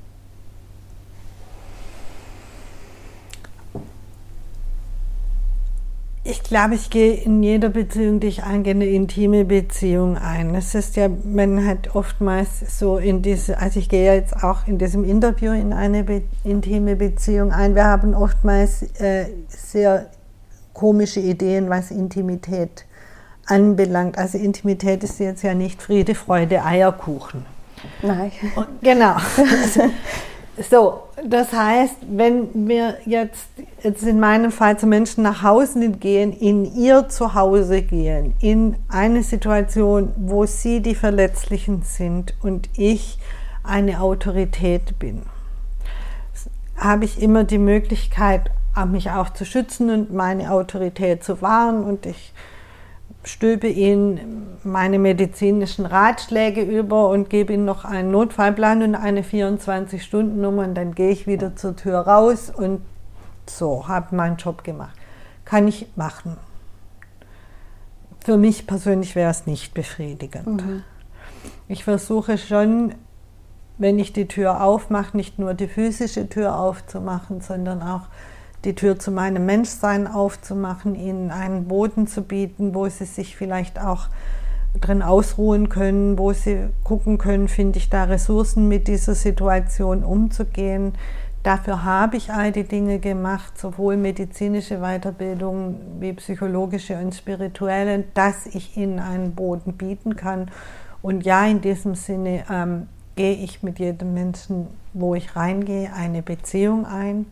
Ich glaube, ich gehe in jeder Beziehung, die ich eingehe, eine intime Beziehung ein. Es ist ja, man hat oftmals so in diese, also ich gehe jetzt auch in diesem Interview in eine be intime Beziehung ein. Wir haben oftmals äh, sehr komische Ideen, was Intimität anbelangt. Also Intimität ist jetzt ja nicht Friede, Freude, Eierkuchen. Nein. Und, genau. So, das heißt, wenn wir jetzt, jetzt in meinem Fall zu Menschen nach Hause gehen, in ihr Zuhause gehen, in eine Situation, wo sie die Verletzlichen sind und ich eine Autorität bin, habe ich immer die Möglichkeit, mich auch zu schützen und meine Autorität zu wahren und ich stülpe ihnen meine medizinischen Ratschläge über und gebe ihnen noch einen Notfallplan und eine 24-Stunden-Nummer und dann gehe ich wieder zur Tür raus und so, habe meinen Job gemacht. Kann ich machen. Für mich persönlich wäre es nicht befriedigend. Mhm. Ich versuche schon, wenn ich die Tür aufmache, nicht nur die physische Tür aufzumachen, sondern auch die Tür zu meinem Menschsein aufzumachen, ihnen einen Boden zu bieten, wo sie sich vielleicht auch drin ausruhen können, wo sie gucken können, finde ich da Ressourcen mit dieser Situation umzugehen. Dafür habe ich all die Dinge gemacht, sowohl medizinische Weiterbildung wie psychologische und spirituelle, dass ich ihnen einen Boden bieten kann. Und ja, in diesem Sinne ähm, gehe ich mit jedem Menschen, wo ich reingehe, eine Beziehung ein.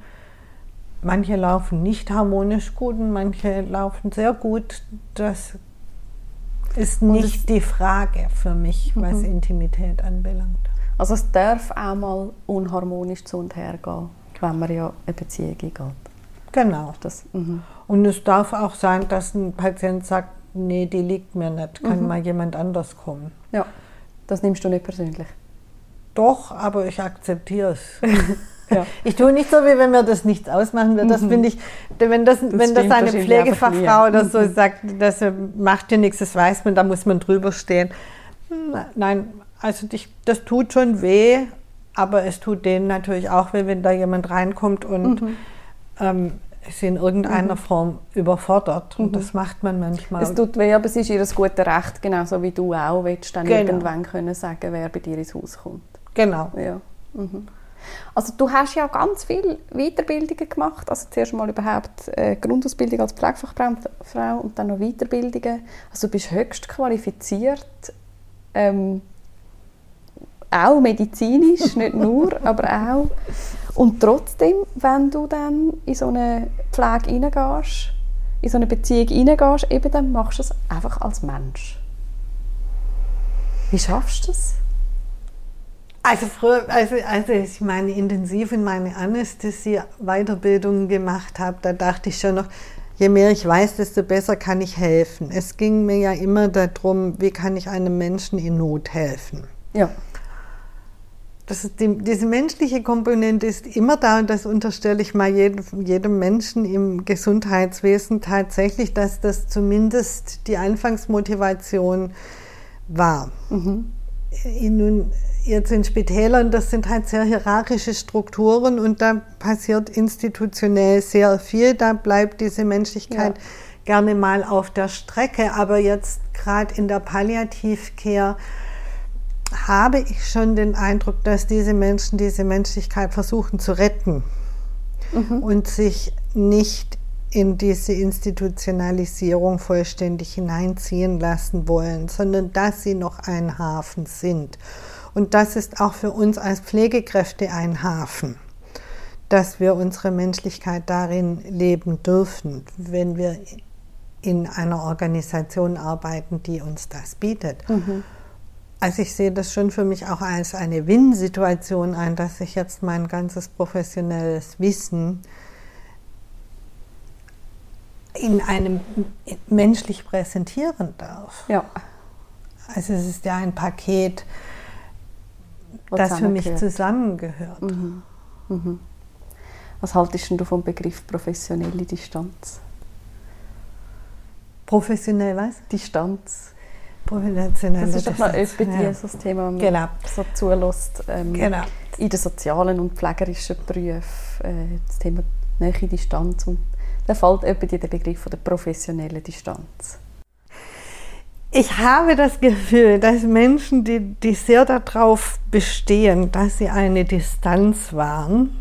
Manche laufen nicht harmonisch gut und manche laufen sehr gut. Das ist nicht die Frage für mich, was mhm. Intimität anbelangt. Also es darf auch mal unharmonisch zu und her gehen, wenn man ja eine Beziehung geht. Genau. Das, mhm. Und es darf auch sein, dass ein Patient sagt, nee, die liegt mir nicht, kann mhm. mal jemand anders kommen. Ja, das nimmst du nicht persönlich. Doch, aber ich akzeptiere es. Ja. Ich tue nicht so, wie wenn mir das nichts ausmachen würde. Das mhm. finde ich, wenn das, das wenn das eine Pflegefachfrau oder so sagt, das macht dir nichts, das weiß man, da muss man drüber stehen. Nein, also dich, das tut schon weh, aber es tut denen natürlich auch weh, wenn da jemand reinkommt und mhm. ähm, ist in irgendeiner mhm. Form überfordert. Und mhm. das macht man manchmal. Es tut weh, aber es ist ihr gutes Recht, genauso wie du auch willst, dann genau. irgendwann können sagen, wer bei dir ins Haus kommt. Genau. Ja. Mhm. Also du hast ja ganz viele Weiterbildungen gemacht, also zuerst mal überhaupt äh, Grundausbildung als Pflegefachfrau und dann noch Weiterbildungen. Also du bist höchst qualifiziert, ähm, auch medizinisch, nicht nur, aber auch. Und trotzdem, wenn du dann in so eine Pflege hineingehst, in so eine Beziehung hineingehst, eben dann machst du es einfach als Mensch. Wie schaffst du das? Also früher, also, also ich meine intensiv in meine Anästhesie-Weiterbildung gemacht habe, da dachte ich schon noch, je mehr ich weiß, desto besser kann ich helfen. Es ging mir ja immer darum, wie kann ich einem Menschen in Not helfen. Ja. Das ist die, diese menschliche Komponente ist immer da und das unterstelle ich mal jedem, jedem Menschen im Gesundheitswesen tatsächlich, dass das zumindest die Anfangsmotivation war. Mhm. Nun, jetzt in Spitälern, das sind halt sehr hierarchische Strukturen und da passiert institutionell sehr viel. Da bleibt diese Menschlichkeit ja. gerne mal auf der Strecke. Aber jetzt gerade in der Palliativcare habe ich schon den Eindruck, dass diese Menschen diese Menschlichkeit versuchen zu retten mhm. und sich nicht in diese Institutionalisierung vollständig hineinziehen lassen wollen, sondern dass sie noch ein Hafen sind. Und das ist auch für uns als Pflegekräfte ein Hafen, dass wir unsere Menschlichkeit darin leben dürfen, wenn wir in einer Organisation arbeiten, die uns das bietet. Mhm. Also ich sehe das schon für mich auch als eine Win-Situation ein, dass ich jetzt mein ganzes professionelles Wissen in einem menschlich präsentieren darf. Ja. Also es ist ja ein Paket, das für mich zusammengehört. Mhm. Mhm. Was haltest du vom Begriff professionelle Distanz? Professionell was? Distanz. Professionelle das ist doch mal öfter ja. so das Thema, wenn man genau. so zulässt. Ähm, genau. In den sozialen und pflegerischen Berufen, äh, das Thema Nähe, Distanz. Und da fällt etwa der Begriff der professionellen Distanz. Ich habe das Gefühl, dass Menschen, die, die sehr darauf bestehen, dass sie eine Distanz wahren,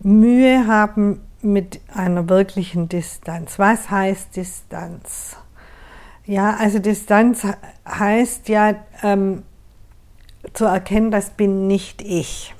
Mühe haben mit einer wirklichen Distanz. Was heißt Distanz? Ja, also Distanz heißt ja ähm, zu erkennen, das bin nicht ich.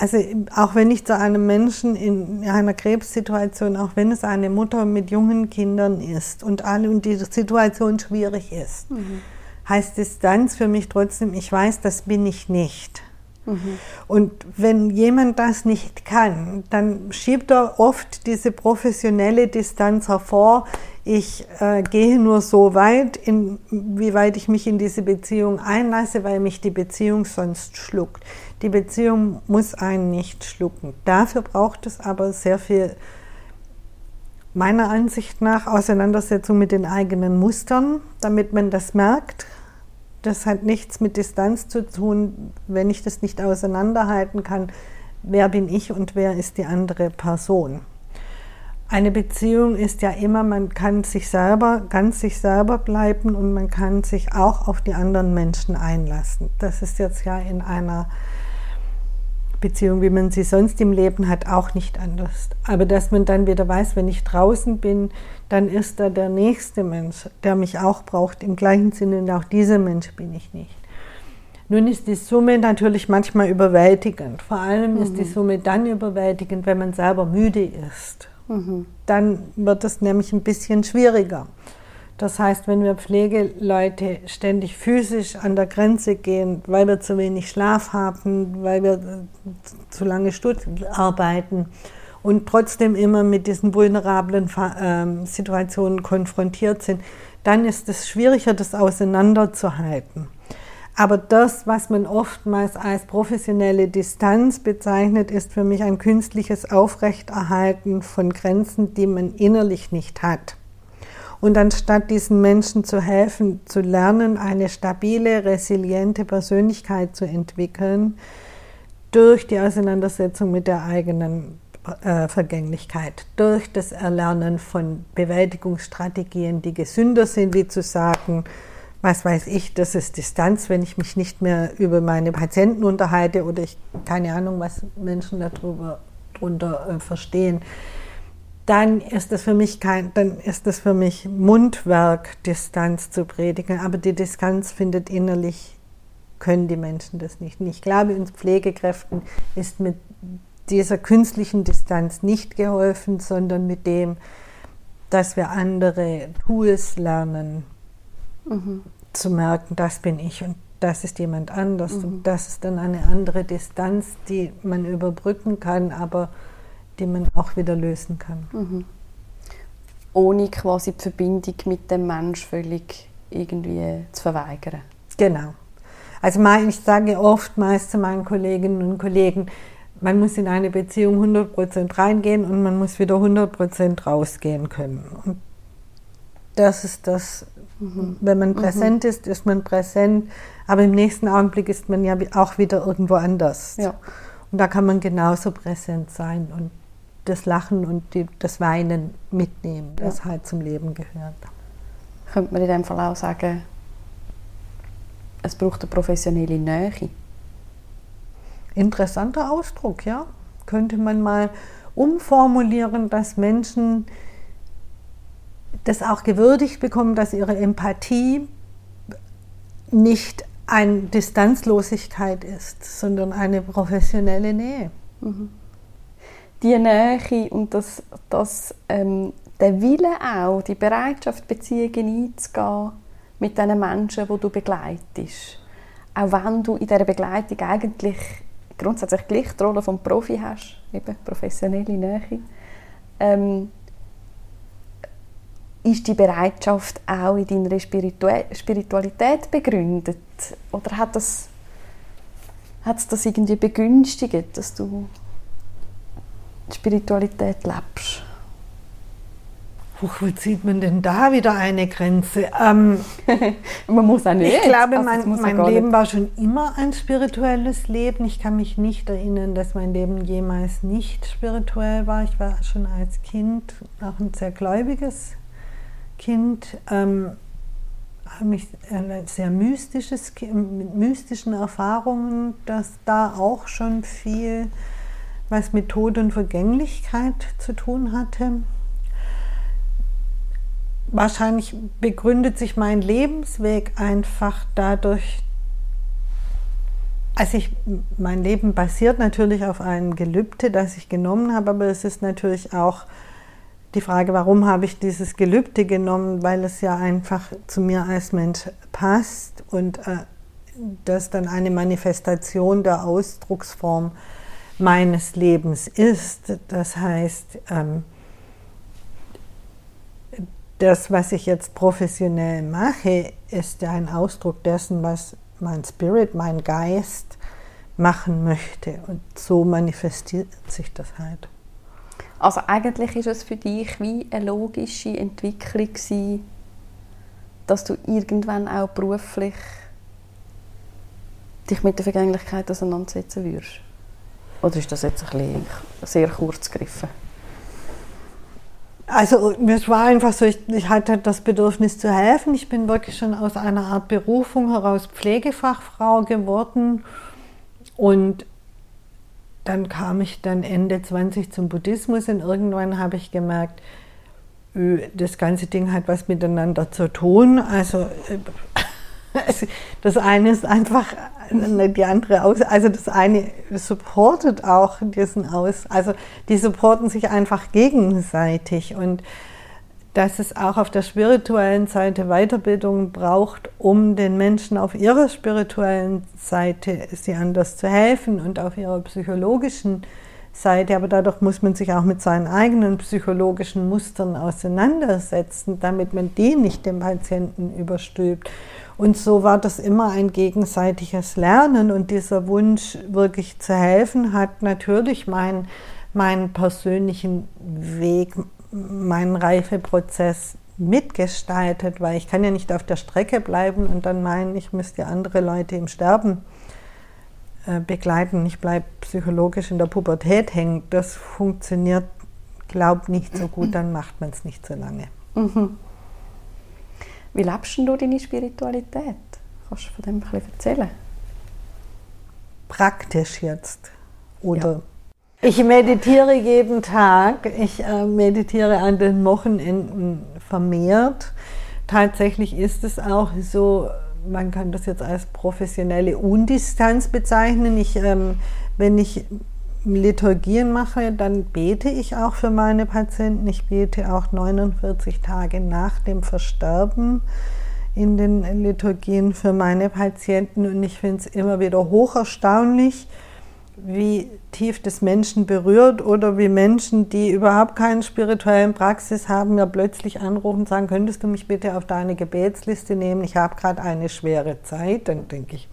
Also auch wenn ich zu einem Menschen in einer Krebssituation, auch wenn es eine Mutter mit jungen Kindern ist und alle und die Situation schwierig ist, mhm. heißt Distanz für mich trotzdem, ich weiß, das bin ich nicht. Mhm. Und wenn jemand das nicht kann, dann schiebt er oft diese professionelle Distanz hervor. Ich äh, gehe nur so weit, inwieweit ich mich in diese Beziehung einlasse, weil mich die Beziehung sonst schluckt. Die Beziehung muss einen nicht schlucken. Dafür braucht es aber sehr viel, meiner Ansicht nach, Auseinandersetzung mit den eigenen Mustern, damit man das merkt. Das hat nichts mit Distanz zu tun, wenn ich das nicht auseinanderhalten kann. Wer bin ich und wer ist die andere Person? Eine Beziehung ist ja immer, man kann sich selber, ganz sich selber bleiben und man kann sich auch auf die anderen Menschen einlassen. Das ist jetzt ja in einer Beziehung, wie man sie sonst im Leben hat, auch nicht anders. Aber dass man dann wieder weiß, wenn ich draußen bin, dann ist da der nächste Mensch, der mich auch braucht, im gleichen Sinne, und auch dieser Mensch bin ich nicht. Nun ist die Summe natürlich manchmal überwältigend. Vor allem ist die mhm. Summe dann überwältigend, wenn man selber müde ist. Dann wird es nämlich ein bisschen schwieriger. Das heißt, wenn wir Pflegeleute ständig physisch an der Grenze gehen, weil wir zu wenig Schlaf haben, weil wir zu lange Stunden arbeiten und trotzdem immer mit diesen vulnerablen ähm, Situationen konfrontiert sind, dann ist es schwieriger, das auseinanderzuhalten. Aber das, was man oftmals als professionelle Distanz bezeichnet, ist für mich ein künstliches Aufrechterhalten von Grenzen, die man innerlich nicht hat. Und anstatt diesen Menschen zu helfen, zu lernen, eine stabile, resiliente Persönlichkeit zu entwickeln, durch die Auseinandersetzung mit der eigenen äh, Vergänglichkeit, durch das Erlernen von Bewältigungsstrategien, die gesünder sind, wie zu sagen, was weiß ich, das ist Distanz, wenn ich mich nicht mehr über meine Patienten unterhalte oder ich keine Ahnung, was Menschen darüber drunter äh, verstehen dann ist es für mich kein, dann ist es für mich Mundwerk, Distanz zu predigen. Aber die Distanz findet innerlich, können die Menschen das nicht. Und ich glaube, uns Pflegekräften ist mit dieser künstlichen Distanz nicht geholfen, sondern mit dem, dass wir andere Tools lernen, mhm. zu merken, das bin ich und das ist jemand anders. Mhm. Und das ist dann eine andere Distanz, die man überbrücken kann, aber die man auch wieder lösen kann. Mhm. Ohne quasi die Verbindung mit dem Mensch völlig irgendwie zu verweigern. Genau. Also ich sage oftmals zu meinen Kolleginnen und Kollegen, man muss in eine Beziehung 100% reingehen und man muss wieder 100% rausgehen können. Und das ist das, mhm. wenn man mhm. präsent mhm. ist, ist man präsent, aber im nächsten Augenblick ist man ja auch wieder irgendwo anders. Ja. Und da kann man genauso präsent sein. Und das Lachen und die, das Weinen mitnehmen, ja. das halt zum Leben gehört. Könnte man in dem Fall auch sagen, es braucht eine professionelle Nähe? Interessanter Ausdruck, ja. Könnte man mal umformulieren, dass Menschen das auch gewürdigt bekommen, dass ihre Empathie nicht eine Distanzlosigkeit ist, sondern eine professionelle Nähe. Mhm die Nähe und das, das, ähm, der Wille auch, die Bereitschaft, Beziehungen einzugehen mit den Menschen, die du begleitest. Auch wenn du in dieser Begleitung eigentlich grundsätzlich gleich die Rolle des Profi hast, eben professionelle Nähe, ähm, ist die Bereitschaft auch in deiner Spiritualität begründet? Oder hat das, hat es das irgendwie begünstigt, dass du Spiritualität lebst? Wo zieht man denn da wieder eine Grenze? Ähm, man muss auch nicht. Ich glaube, also, mein, mein Leben nicht. war schon immer ein spirituelles Leben. Ich kann mich nicht erinnern, dass mein Leben jemals nicht spirituell war. Ich war schon als Kind auch ein sehr gläubiges Kind. Ähm, mich ein sehr mystisches, mit mystischen Erfahrungen, dass da auch schon viel was mit Tod und Vergänglichkeit zu tun hatte. Wahrscheinlich begründet sich mein Lebensweg einfach dadurch, also ich, mein Leben basiert natürlich auf einem Gelübde, das ich genommen habe, aber es ist natürlich auch die Frage, warum habe ich dieses Gelübde genommen, weil es ja einfach zu mir als Mensch passt und äh, das dann eine Manifestation der Ausdrucksform meines Lebens ist. Das heißt, ähm, das, was ich jetzt professionell mache, ist ja ein Ausdruck dessen, was mein Spirit, mein Geist machen möchte. Und so manifestiert sich das halt. Also eigentlich ist es für dich wie eine logische Entwicklung gewesen, dass du irgendwann auch beruflich dich mit der Vergänglichkeit auseinandersetzen würdest? Oder ist das jetzt ein bisschen sehr kurz gegriffen? Also es war einfach so, ich, ich, hatte das Bedürfnis zu helfen. Ich bin wirklich schon aus einer Art Berufung heraus Pflegefachfrau geworden. Und dann kam ich dann Ende 20 zum Buddhismus und irgendwann habe ich gemerkt, das ganze Ding hat was miteinander zu tun. Also Das eine ist einfach die andere aus. Also das eine supportet auch diesen aus. Also die supporten sich einfach gegenseitig und dass es auch auf der spirituellen Seite Weiterbildung braucht, um den Menschen auf ihrer spirituellen Seite sie anders zu helfen und auf ihrer psychologischen Seite. Aber dadurch muss man sich auch mit seinen eigenen psychologischen Mustern auseinandersetzen, damit man die nicht dem Patienten überstülpt. Und so war das immer ein gegenseitiges Lernen und dieser Wunsch, wirklich zu helfen, hat natürlich meinen, meinen persönlichen Weg, meinen Reifeprozess mitgestaltet, weil ich kann ja nicht auf der Strecke bleiben und dann meinen, ich müsste andere Leute im Sterben äh, begleiten. Ich bleibe psychologisch in der Pubertät hängen. Das funktioniert, glaubt nicht so gut, dann macht man es nicht so lange. Mhm. Wie lebst du deine Spiritualität? Kannst du von dem ein bisschen erzählen? Praktisch jetzt. Oder ja. Ich meditiere jeden Tag. Ich äh, meditiere an den Wochenenden vermehrt. Tatsächlich ist es auch so, man kann das jetzt als professionelle Undistanz bezeichnen. Ich, ähm, wenn ich Liturgien mache, dann bete ich auch für meine Patienten. Ich bete auch 49 Tage nach dem Versterben in den Liturgien für meine Patienten und ich finde es immer wieder hoch erstaunlich, wie tief das Menschen berührt oder wie Menschen, die überhaupt keine spirituellen Praxis haben, mir plötzlich anrufen und sagen, könntest du mich bitte auf deine Gebetsliste nehmen? Ich habe gerade eine schwere Zeit. Dann denke ich,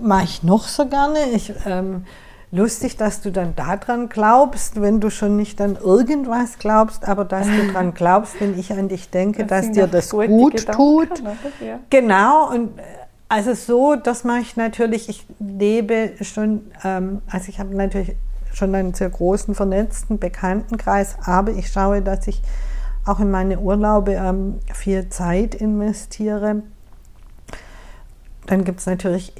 mache ich noch so gerne. Ich, ähm, lustig, dass du dann daran glaubst, wenn du schon nicht an irgendwas glaubst, aber dass du daran glaubst, wenn ich an dich denke, das dass dir das gut Gedanken, tut. Ja. Genau, und äh, also so, das mache ich natürlich, ich lebe schon, ähm, also ich habe natürlich schon einen sehr großen vernetzten Bekanntenkreis, aber ich schaue, dass ich auch in meine Urlaube ähm, viel Zeit investiere. Dann gibt es natürlich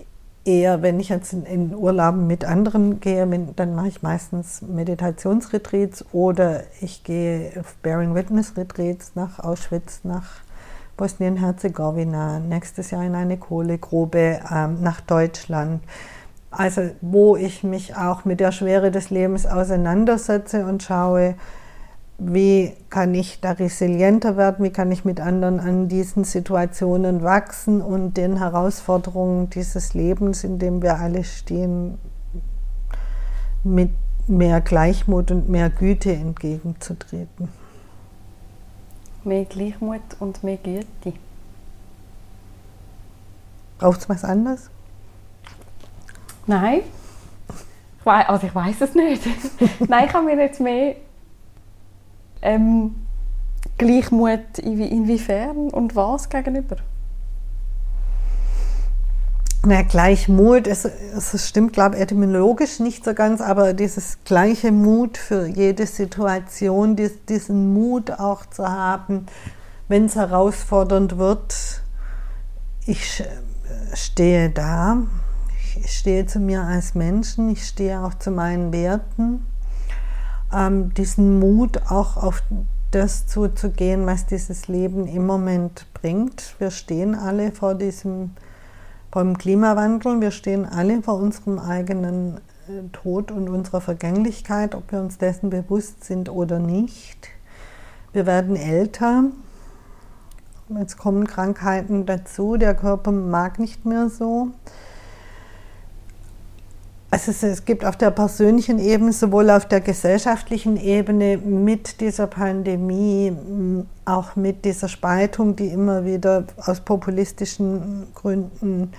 eher, wenn ich jetzt in, in Urlauben mit anderen gehe, dann mache ich meistens Meditationsretreats oder ich gehe auf Bearing Witness Retreats nach Auschwitz, nach Bosnien-Herzegowina, nächstes Jahr in eine Kohlegrube ähm, nach Deutschland. Also wo ich mich auch mit der Schwere des Lebens auseinandersetze und schaue, wie kann ich da resilienter werden, wie kann ich mit anderen an diesen Situationen wachsen und den Herausforderungen dieses Lebens, in dem wir alle stehen, mit mehr Gleichmut und mehr Güte entgegenzutreten. Mehr Gleichmut und mehr Güte. Braucht es was anderes? Nein. Ich weiß, also ich weiß es nicht. Nein, ich habe mir jetzt mehr ähm, Gleichmut inwiefern und was gegenüber? Na, Gleichmut, es, es stimmt, glaube ich, etymologisch nicht so ganz, aber dieses gleiche Mut für jede Situation, dies, diesen Mut auch zu haben, wenn es herausfordernd wird, ich stehe da, ich stehe zu mir als Menschen, ich stehe auch zu meinen Werten. Ähm, diesen Mut auch auf das zuzugehen, was dieses Leben im Moment bringt. Wir stehen alle vor diesem, vor dem Klimawandel, wir stehen alle vor unserem eigenen äh, Tod und unserer Vergänglichkeit, ob wir uns dessen bewusst sind oder nicht. Wir werden älter, jetzt kommen Krankheiten dazu, der Körper mag nicht mehr so. Also es, es, gibt auf der persönlichen Ebene, sowohl auf der gesellschaftlichen Ebene mit dieser Pandemie, auch mit dieser Spaltung, die immer wieder aus populistischen Gründen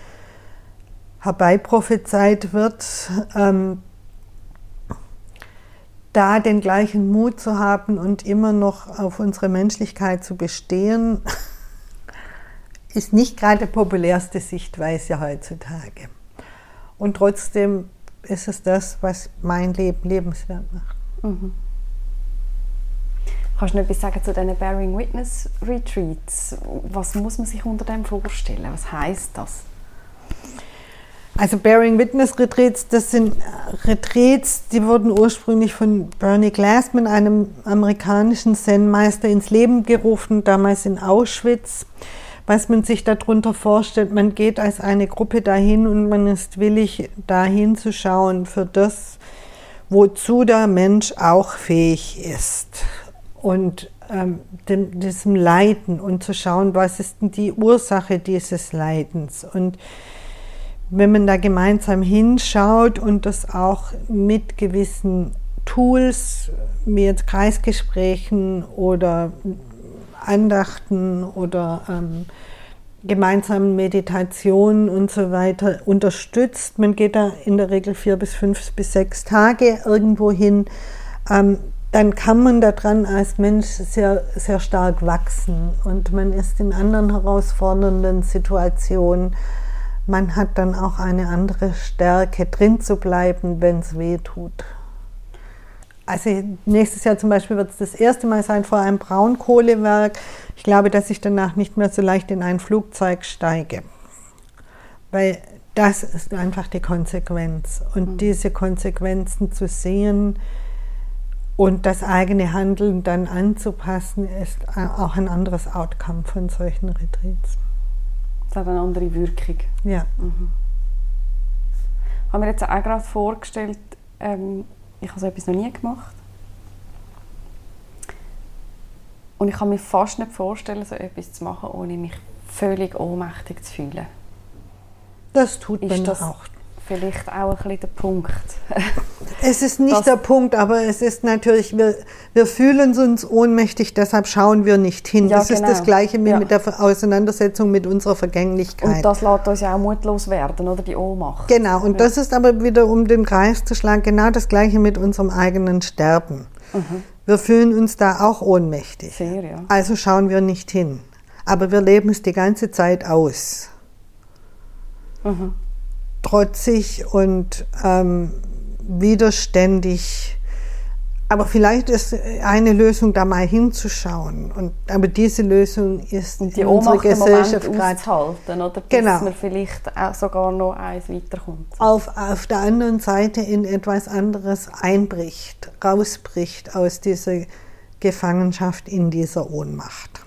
herbeiprophezeit wird, ähm, da den gleichen Mut zu haben und immer noch auf unsere Menschlichkeit zu bestehen, ist nicht gerade populärste Sichtweise heutzutage. Und trotzdem ist es das, was mein Leben lebenswert macht. Mhm. Kannst du noch etwas sagen zu diesen Bearing Witness Retreats? Was muss man sich unter dem vorstellen? Was heißt das? Also Bearing Witness Retreats, das sind Retreats, die wurden ursprünglich von Bernie Glassman, einem amerikanischen Zen-Meister, ins Leben gerufen, damals in Auschwitz was man sich darunter vorstellt. Man geht als eine Gruppe dahin und man ist willig, dahin zu schauen für das, wozu der Mensch auch fähig ist. Und ähm, dem, diesem Leiden und zu schauen, was ist denn die Ursache dieses Leidens. Und wenn man da gemeinsam hinschaut und das auch mit gewissen Tools, wie jetzt Kreisgesprächen oder Andachten oder ähm, gemeinsamen Meditationen und so weiter unterstützt. Man geht da in der Regel vier bis fünf bis sechs Tage irgendwo hin. Ähm, dann kann man daran als Mensch sehr, sehr stark wachsen und man ist in anderen herausfordernden Situationen. Man hat dann auch eine andere Stärke, drin zu bleiben, wenn es weh tut. Also nächstes Jahr zum Beispiel wird es das erste Mal sein vor einem Braunkohlewerk. Ich glaube, dass ich danach nicht mehr so leicht in ein Flugzeug steige. Weil das ist einfach die Konsequenz. Und mhm. diese Konsequenzen zu sehen und das eigene Handeln dann anzupassen, ist auch ein anderes Outcome von solchen Retreats. Das hat eine andere Wirkung. Ja. Mhm. Ich habe mir jetzt auch gerade vorgestellt, ähm, ich habe so etwas noch nie gemacht. Und ich kann mir fast nicht vorstellen, so etwas zu machen, ohne mich völlig ohnmächtig zu fühlen. Das tut ist man das auch. Vielleicht auch ein bisschen der Punkt. es ist nicht das der Punkt, aber es ist natürlich, wir, wir fühlen uns ohnmächtig, deshalb schauen wir nicht hin. Ja, das genau. ist das Gleiche wie Ja. mit der Auseinandersetzung mit unserer Vergänglichkeit. Und das lässt uns ja auch mutlos werden, oder die Ohnmacht. Genau, und das ist aber wieder, um den Kreis zu schlagen, genau das Gleiche mit unserem eigenen Sterben. Wir fühlen uns da auch ohnmächtig. Sehr, ja. Also schauen wir nicht hin. Aber wir leben es die ganze Zeit aus. Mhm. Trotzig und ähm, widerständig. Aber vielleicht ist eine Lösung, da mal hinzuschauen. Und, aber diese Lösung ist Und die in unserer Gesellschaft gerade auszuhalten, oder? Bis Genau. man vielleicht auch sogar noch eins weiterkommt. auf, auf der anderen Seite in etwas anderes einbricht, rausbricht aus dieser Gefangenschaft in dieser Ohnmacht.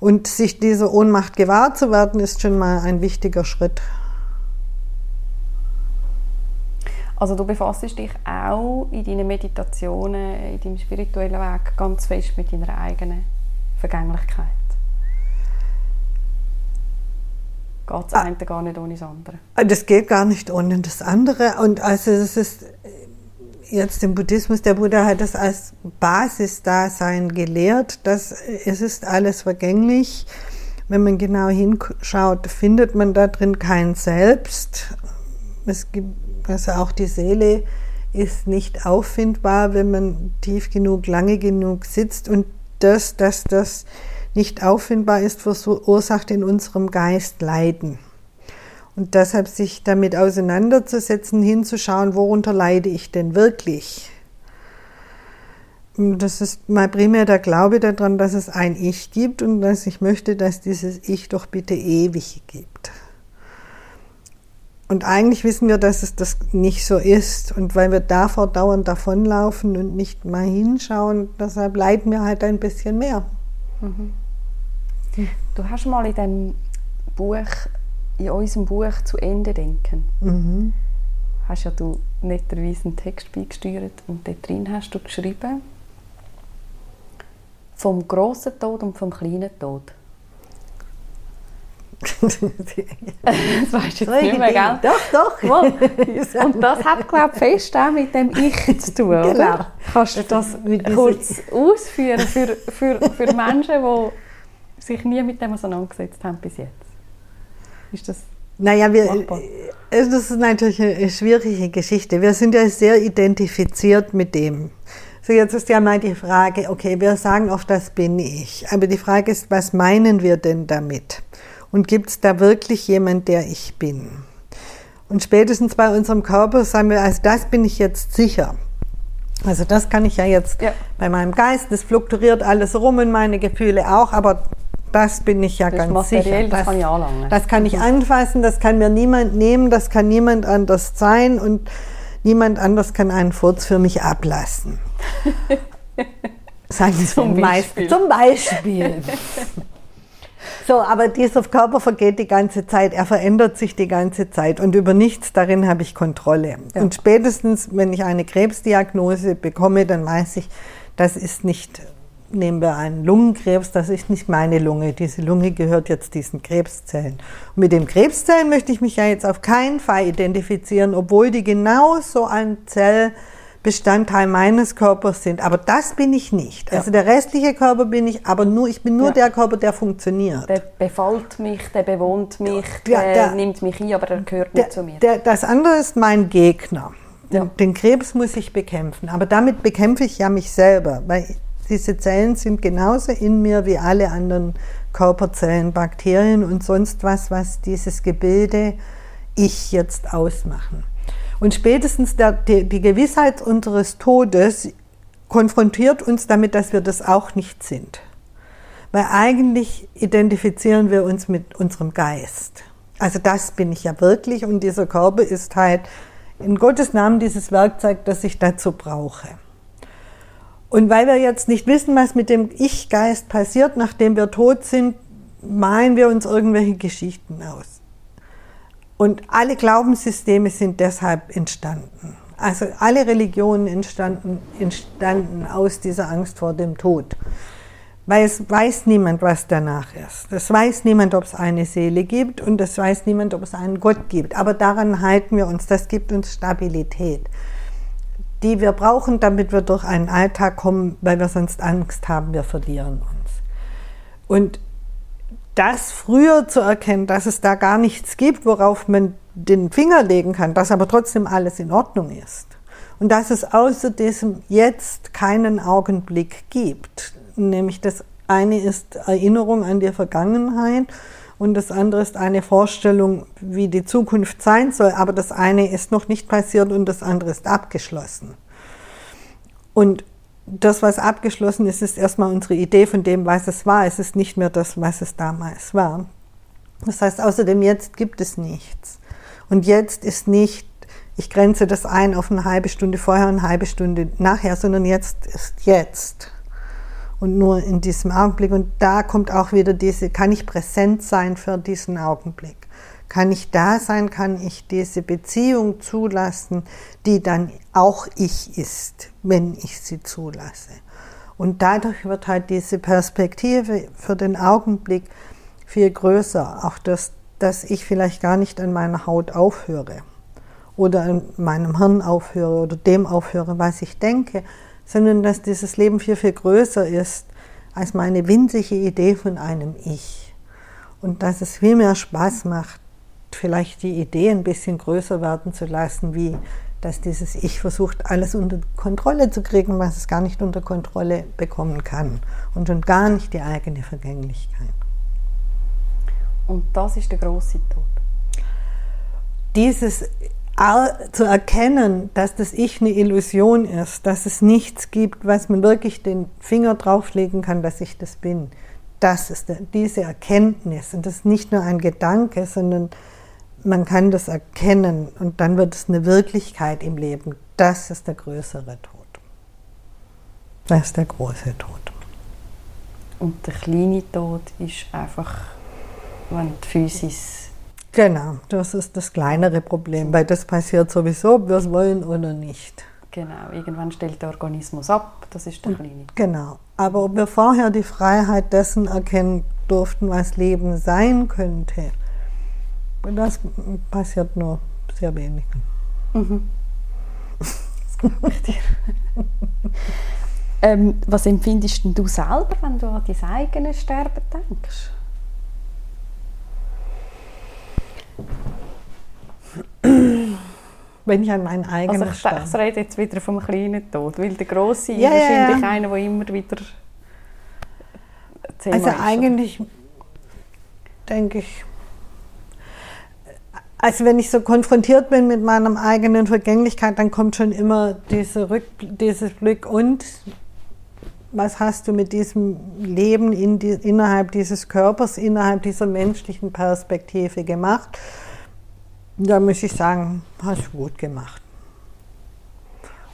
Und sich dieser Ohnmacht gewahr zu werden, ist schon mal ein wichtiger Schritt. Also du befasst dich auch in deinen Meditationen, in deinem spirituellen Weg ganz fest mit deiner eigenen Vergänglichkeit. Geht das eine gar nicht ohne das andere? Das geht gar nicht ohne das andere. Und also es ist jetzt im Buddhismus, der Buddha hat das als Basisdasein gelehrt, dass es ist alles vergänglich. Wenn man genau hinschaut, findet man da drin kein Selbst. Es gibt also auch die Seele ist nicht auffindbar, wenn man tief genug, lange genug sitzt. Und das, dass das nicht auffindbar ist, verursacht in unserem Geist Leiden. Und deshalb sich damit auseinanderzusetzen, hinzuschauen, worunter leide ich denn wirklich? Das ist mal primär der Glaube daran, dass es ein Ich gibt und dass ich möchte, dass dieses Ich doch bitte ewig gibt. Und eigentlich wissen wir, dass es das nicht so ist. Und weil wir davor dauernd davonlaufen und nicht mal hinschauen, deshalb leiden wir halt ein bisschen mehr. Du hast mal in dem Buch, in unserem Buch zu Ende denken, Mhm. hast ja du netterweise einen Text beigesteuert und dort drin hast du geschrieben vom grossen Tod und vom kleinen Tod. Das weißt du jetzt nicht mehr, gell? Doch, doch. Und das hat, glaube ich, fest auch mit dem Ich zu tun, oder? Genau. Kannst du das kurz ausführen für, für, für Menschen, die sich nie mit dem auseinandergesetzt haben bis jetzt? Ist das Naja, wir, Machbar. äh, das ist natürlich eine schwierige Geschichte. Wir sind ja sehr identifiziert mit dem. So, jetzt ist ja mal die Frage, okay, wir sagen oft, das bin ich. Aber die Frage ist, was meinen wir denn damit? Und gibt es da wirklich jemand, der ich bin? Und spätestens bei unserem Körper sagen wir, also das bin ich jetzt sicher. Also das kann ich ja jetzt Ja. bei meinem Geist, das fluktuiert alles rum und meine Gefühle auch, aber das bin ich ja Das ganz sicher. das kann ich anlangen. Das kann ich anfassen, das kann mir niemand nehmen, das kann niemand anders sein und niemand anders kann einen Furz für mich ablassen. Sagen Sie Zum Beispiel. Zum Beispiel. So, aber dieser Körper vergeht die ganze Zeit, er verändert sich die ganze Zeit und über nichts darin habe ich Kontrolle. Ja. Und spätestens, wenn ich eine Krebsdiagnose bekomme, dann weiß ich, das ist nicht, nehmen wir einen Lungenkrebs, das ist nicht meine Lunge. Diese Lunge gehört jetzt diesen Krebszellen. Und mit den Krebszellen möchte ich mich ja jetzt auf keinen Fall identifizieren, obwohl die genauso ein Zell Bestandteil meines Körpers sind. Aber das bin ich nicht. Ja. Also der restliche Körper bin ich, aber nur, ich bin nur ja. der Körper, der funktioniert. Der befällt mich, der bewohnt mich, der, der, der nimmt mich ein, aber er gehört nicht zu mir. das andere ist mein Gegner. Den, den Krebs muss ich bekämpfen. Aber damit bekämpfe ich ja mich selber, weil diese Zellen sind genauso in mir wie alle anderen Körperzellen, Bakterien und sonst was, was dieses Gebilde ich jetzt ausmachen. Und spätestens der, die, die Gewissheit unseres Todes konfrontiert uns damit, dass wir das auch nicht sind. Weil eigentlich identifizieren wir uns mit unserem Geist. Also das bin ich ja wirklich und dieser Körper ist halt in Gottes Namen dieses Werkzeug, das ich dazu brauche. Und weil wir jetzt nicht wissen, was mit dem Ich-Geist passiert, nachdem wir tot sind, malen wir uns irgendwelche Geschichten aus. Und alle Glaubenssysteme sind deshalb entstanden. Also alle Religionen entstanden, entstanden aus dieser Angst vor dem Tod. Weil es weiß niemand, was danach ist. Es weiß niemand, ob es eine Seele gibt und es weiß niemand, ob es einen Gott gibt. Aber daran halten wir uns. Das gibt uns Stabilität, die wir brauchen, damit wir durch einen Alltag kommen, weil wir sonst Angst haben, wir verlieren uns. Und das früher zu erkennen, dass es da gar nichts gibt, worauf man den Finger legen kann, dass aber trotzdem alles in Ordnung ist. Und dass es außer diesem Jetzt keinen Augenblick gibt. Nämlich das eine ist Erinnerung an die Vergangenheit und das andere ist eine Vorstellung, wie die Zukunft sein soll. Aber das eine ist noch nicht passiert und das andere ist abgeschlossen. Und das, was abgeschlossen ist, ist erstmal unsere Idee von dem, was es war. Es ist nicht mehr das, was es damals war. Das heißt, außerdem jetzt gibt es nichts. Und jetzt ist nicht, ich grenze das ein auf eine halbe Stunde vorher und eine halbe Stunde nachher, sondern jetzt ist jetzt. Und nur in diesem Augenblick. Und da kommt auch wieder diese, kann ich präsent sein für diesen Augenblick? Kann ich da sein? Kann ich diese Beziehung zulassen, die dann auch ich ist, wenn ich sie zulasse? Und dadurch wird halt diese Perspektive für den Augenblick viel größer. Auch das, dass ich vielleicht gar nicht an meiner Haut aufhöre oder an meinem Hirn aufhöre oder dem aufhöre, was ich denke, sondern dass dieses Leben viel, viel größer ist als meine winzige Idee von einem Ich. Und dass es viel mehr Spaß macht, vielleicht die Idee ein bisschen größer werden zu lassen, wie dass dieses Ich versucht, alles unter Kontrolle zu kriegen, was es gar nicht unter Kontrolle bekommen kann. Und schon gar nicht die eigene Vergänglichkeit. Und das ist der große Tod. Dieses zu erkennen, dass das Ich eine Illusion ist, dass es nichts gibt, was man wirklich den Finger drauflegen kann, dass ich das bin. Das ist diese Erkenntnis. Und das ist nicht nur ein Gedanke, sondern man kann das erkennen und dann wird es eine Wirklichkeit im Leben. Das ist der größere Tod. Das ist der große Tod. Und der kleine Tod ist einfach, wenn die Physis. Genau, das ist das kleinere Problem, weil das passiert sowieso, ob wir es wollen oder nicht. Genau, irgendwann stellt der Organismus ab, das ist der kleine. Genau, aber ob wir vorher die Freiheit dessen erkennen durften, was Leben sein könnte, das passiert nur sehr wenig. Mhm. ähm, was empfindest du selber, wenn du an dein eigenes Sterben denkst? Wenn ich an mein eigenes also ich, Sterben... Ich rede jetzt wieder vom kleinen Tod, weil der große ja, ist wahrscheinlich ja. einer, der immer wieder... Also eigentlich denke ich, also wenn ich so konfrontiert bin mit meiner eigenen Vergänglichkeit, dann kommt schon immer diese Rück, dieses Blick und was hast du mit diesem Leben in die, innerhalb dieses Körpers, innerhalb dieser menschlichen Perspektive gemacht? Da muss ich sagen, hast du gut gemacht.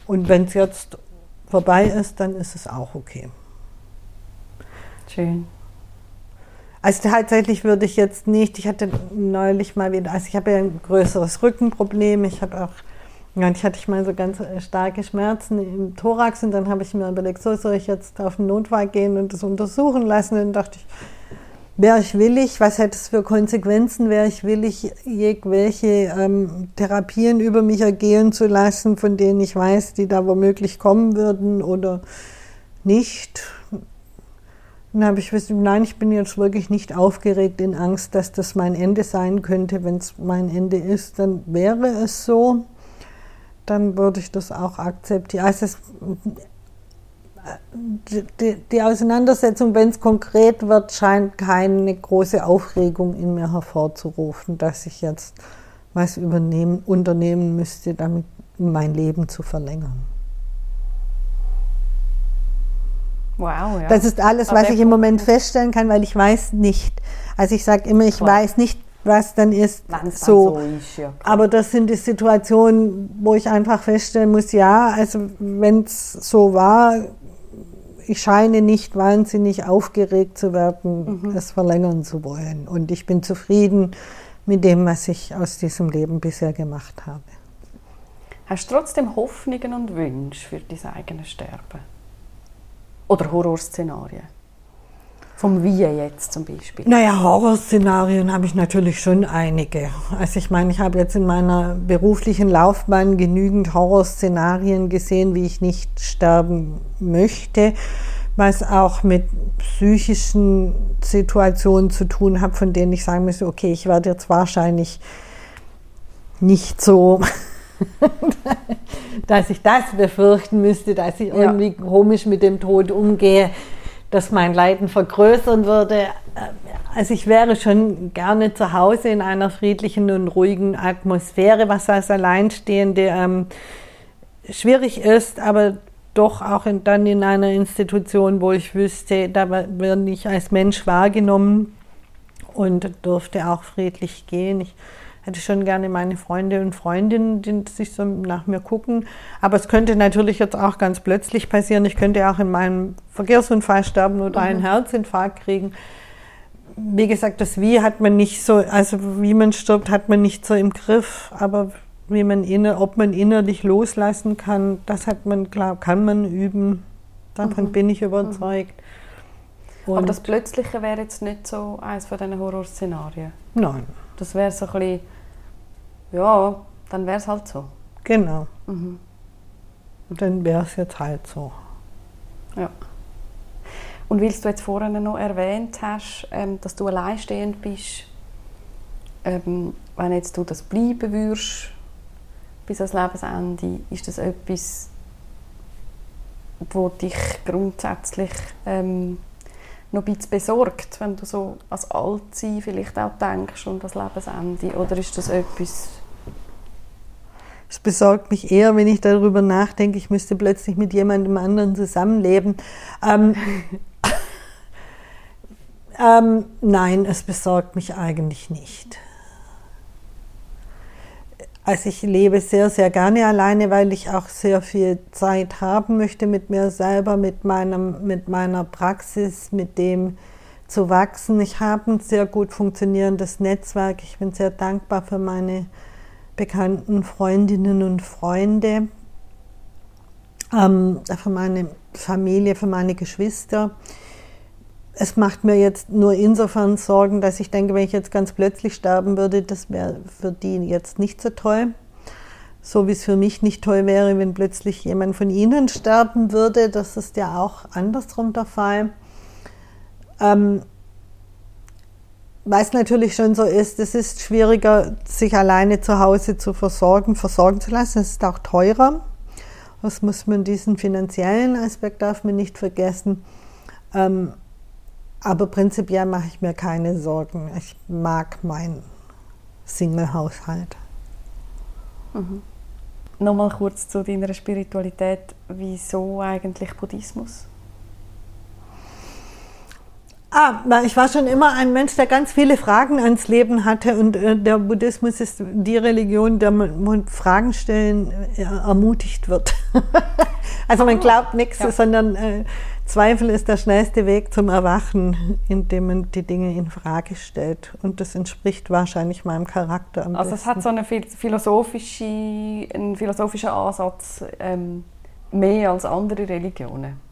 Und wenn es jetzt vorbei ist, dann ist es auch okay. Schön. Also tatsächlich würde ich jetzt nicht, ich hatte neulich mal wieder, also ich habe ja ein größeres Rückenproblem, ich habe auch, ja, ich hatte ich mal so ganz äh, starke Schmerzen im Thorax und dann habe ich mir überlegt, so soll ich jetzt auf den Notfall gehen und das untersuchen lassen? Und dann dachte ich, wäre ich willig, was hätte es für Konsequenzen, wäre ich willig, irgendwelche ähm, Therapien über mich ergehen zu lassen, von denen ich weiß, die da womöglich kommen würden oder nicht. Dann habe ich gesagt, nein, ich bin jetzt wirklich nicht aufgeregt in Angst, dass das mein Ende sein könnte. Wenn es mein Ende ist, dann wäre es so. Dann würde ich das auch akzeptieren. Also es, die, die Auseinandersetzung, wenn es konkret wird, scheint keine große Aufregung in mir hervorzurufen, dass ich jetzt was übernehmen, unternehmen müsste, damit mein Leben zu verlängern. Wow, ja. Das ist alles, was ich im Moment feststellen kann, weil ich weiß nicht. Also ich sage immer, ich Klar. weiß nicht, was dann ist. Wenn's so. Dann so ist ja, Aber das sind die Situationen, wo ich einfach feststellen muss, ja, also wenn es so war, ich scheine nicht wahnsinnig aufgeregt zu werden, mhm. es verlängern zu wollen. Und ich bin zufrieden mit dem, was ich aus diesem Leben bisher gemacht habe. Hast du trotzdem Hoffnungen und Wünsche für dein eigenes Sterben? Oder Horrorszenarien? Vom Wie jetzt zum Beispiel? Naja, Horrorszenarien habe ich natürlich schon einige. Also ich meine, ich habe jetzt in meiner beruflichen Laufbahn genügend Horrorszenarien gesehen, wie ich nicht sterben möchte, was auch mit psychischen Situationen zu tun hat, von denen ich sagen müsste, okay, ich werde jetzt wahrscheinlich nicht so dass ich das befürchten müsste, dass ich irgendwie komisch mit dem Tod umgehe das mein Leiden vergrößern würde. Also ich wäre schon gerne zu Hause in einer friedlichen und ruhigen Atmosphäre, was als Alleinstehende ähm, schwierig ist, aber doch auch in, dann in einer Institution, wo ich wüsste, da werde ich als Mensch wahrgenommen und durfte auch friedlich gehen. Ich hätte schon gerne meine Freunde und Freundinnen, die sich so nach mir gucken. Aber es könnte natürlich jetzt auch ganz plötzlich passieren. Ich könnte auch in meinem Verkehrsunfall sterben oder einen mhm. Herzinfarkt kriegen. Wie gesagt, das Wie hat man nicht so, also wie man stirbt, hat man nicht so im Griff. Aber wie man inner, ob man innerlich loslassen kann, das hat man, klar, kann man üben. Davon mhm. bin ich überzeugt. Mhm. Aber das Plötzliche wäre jetzt nicht so eines von diesen Horrorszenarien? Nein. Das wäre so ein bisschen ja, dann wäre es halt so. Genau. Mhm. Und dann wäre es jetzt halt so. Ja. Und weil du jetzt vorhin noch erwähnt hast, ähm, dass du alleinstehend bist, ähm, wenn jetzt du das bleiben würdest bis ans Lebensende, ist das etwas, wo dich grundsätzlich ähm, noch ein bisschen besorgt, wenn du so als Altsein vielleicht auch denkst und das Lebensende? Oder ist das etwas... Es besorgt mich eher, wenn ich darüber nachdenke, ich müsste plötzlich mit jemandem anderen zusammenleben. Ähm, ähm, nein, es besorgt mich eigentlich nicht. Also ich lebe sehr, sehr gerne alleine, weil ich auch sehr viel Zeit haben möchte mit mir selber, mit, meinem, mit meiner Praxis, mit dem zu wachsen. Ich habe ein sehr gut funktionierendes Netzwerk. Ich bin sehr dankbar für meine bekannten Freundinnen und Freunde, ähm, für meine Familie, für meine Geschwister es macht mir jetzt nur insofern Sorgen, dass ich denke, wenn ich jetzt ganz plötzlich sterben würde, das wäre für die jetzt nicht so toll. So wie es für mich nicht toll wäre, wenn plötzlich jemand von ihnen sterben würde. Das ist ja auch andersrum der Fall. Ähm, was natürlich schon so ist, es ist schwieriger, sich alleine zu Hause zu versorgen, versorgen zu lassen. Es ist auch teurer. Das muss man, diesen finanziellen Aspekt darf man nicht vergessen. Ähm, aber prinzipiell mache ich mir keine Sorgen. Ich mag meinen Single-Haushalt. Mhm. Nochmal kurz zu deiner Spiritualität. Wieso eigentlich Buddhismus? Ah, ich war schon immer ein Mensch, der ganz viele Fragen ans Leben hatte und äh, der Buddhismus ist die Religion, der man Fragen stellen äh, ermutigt wird. also man glaubt nichts, ja. sondern äh, Zweifel ist der schnellste Weg zum Erwachen, indem man die Dinge in Frage stellt. Und das entspricht wahrscheinlich meinem Charakter am Also es hat so eine philosophische, einen philosophischen Ansatz ähm, mehr als andere Religionen.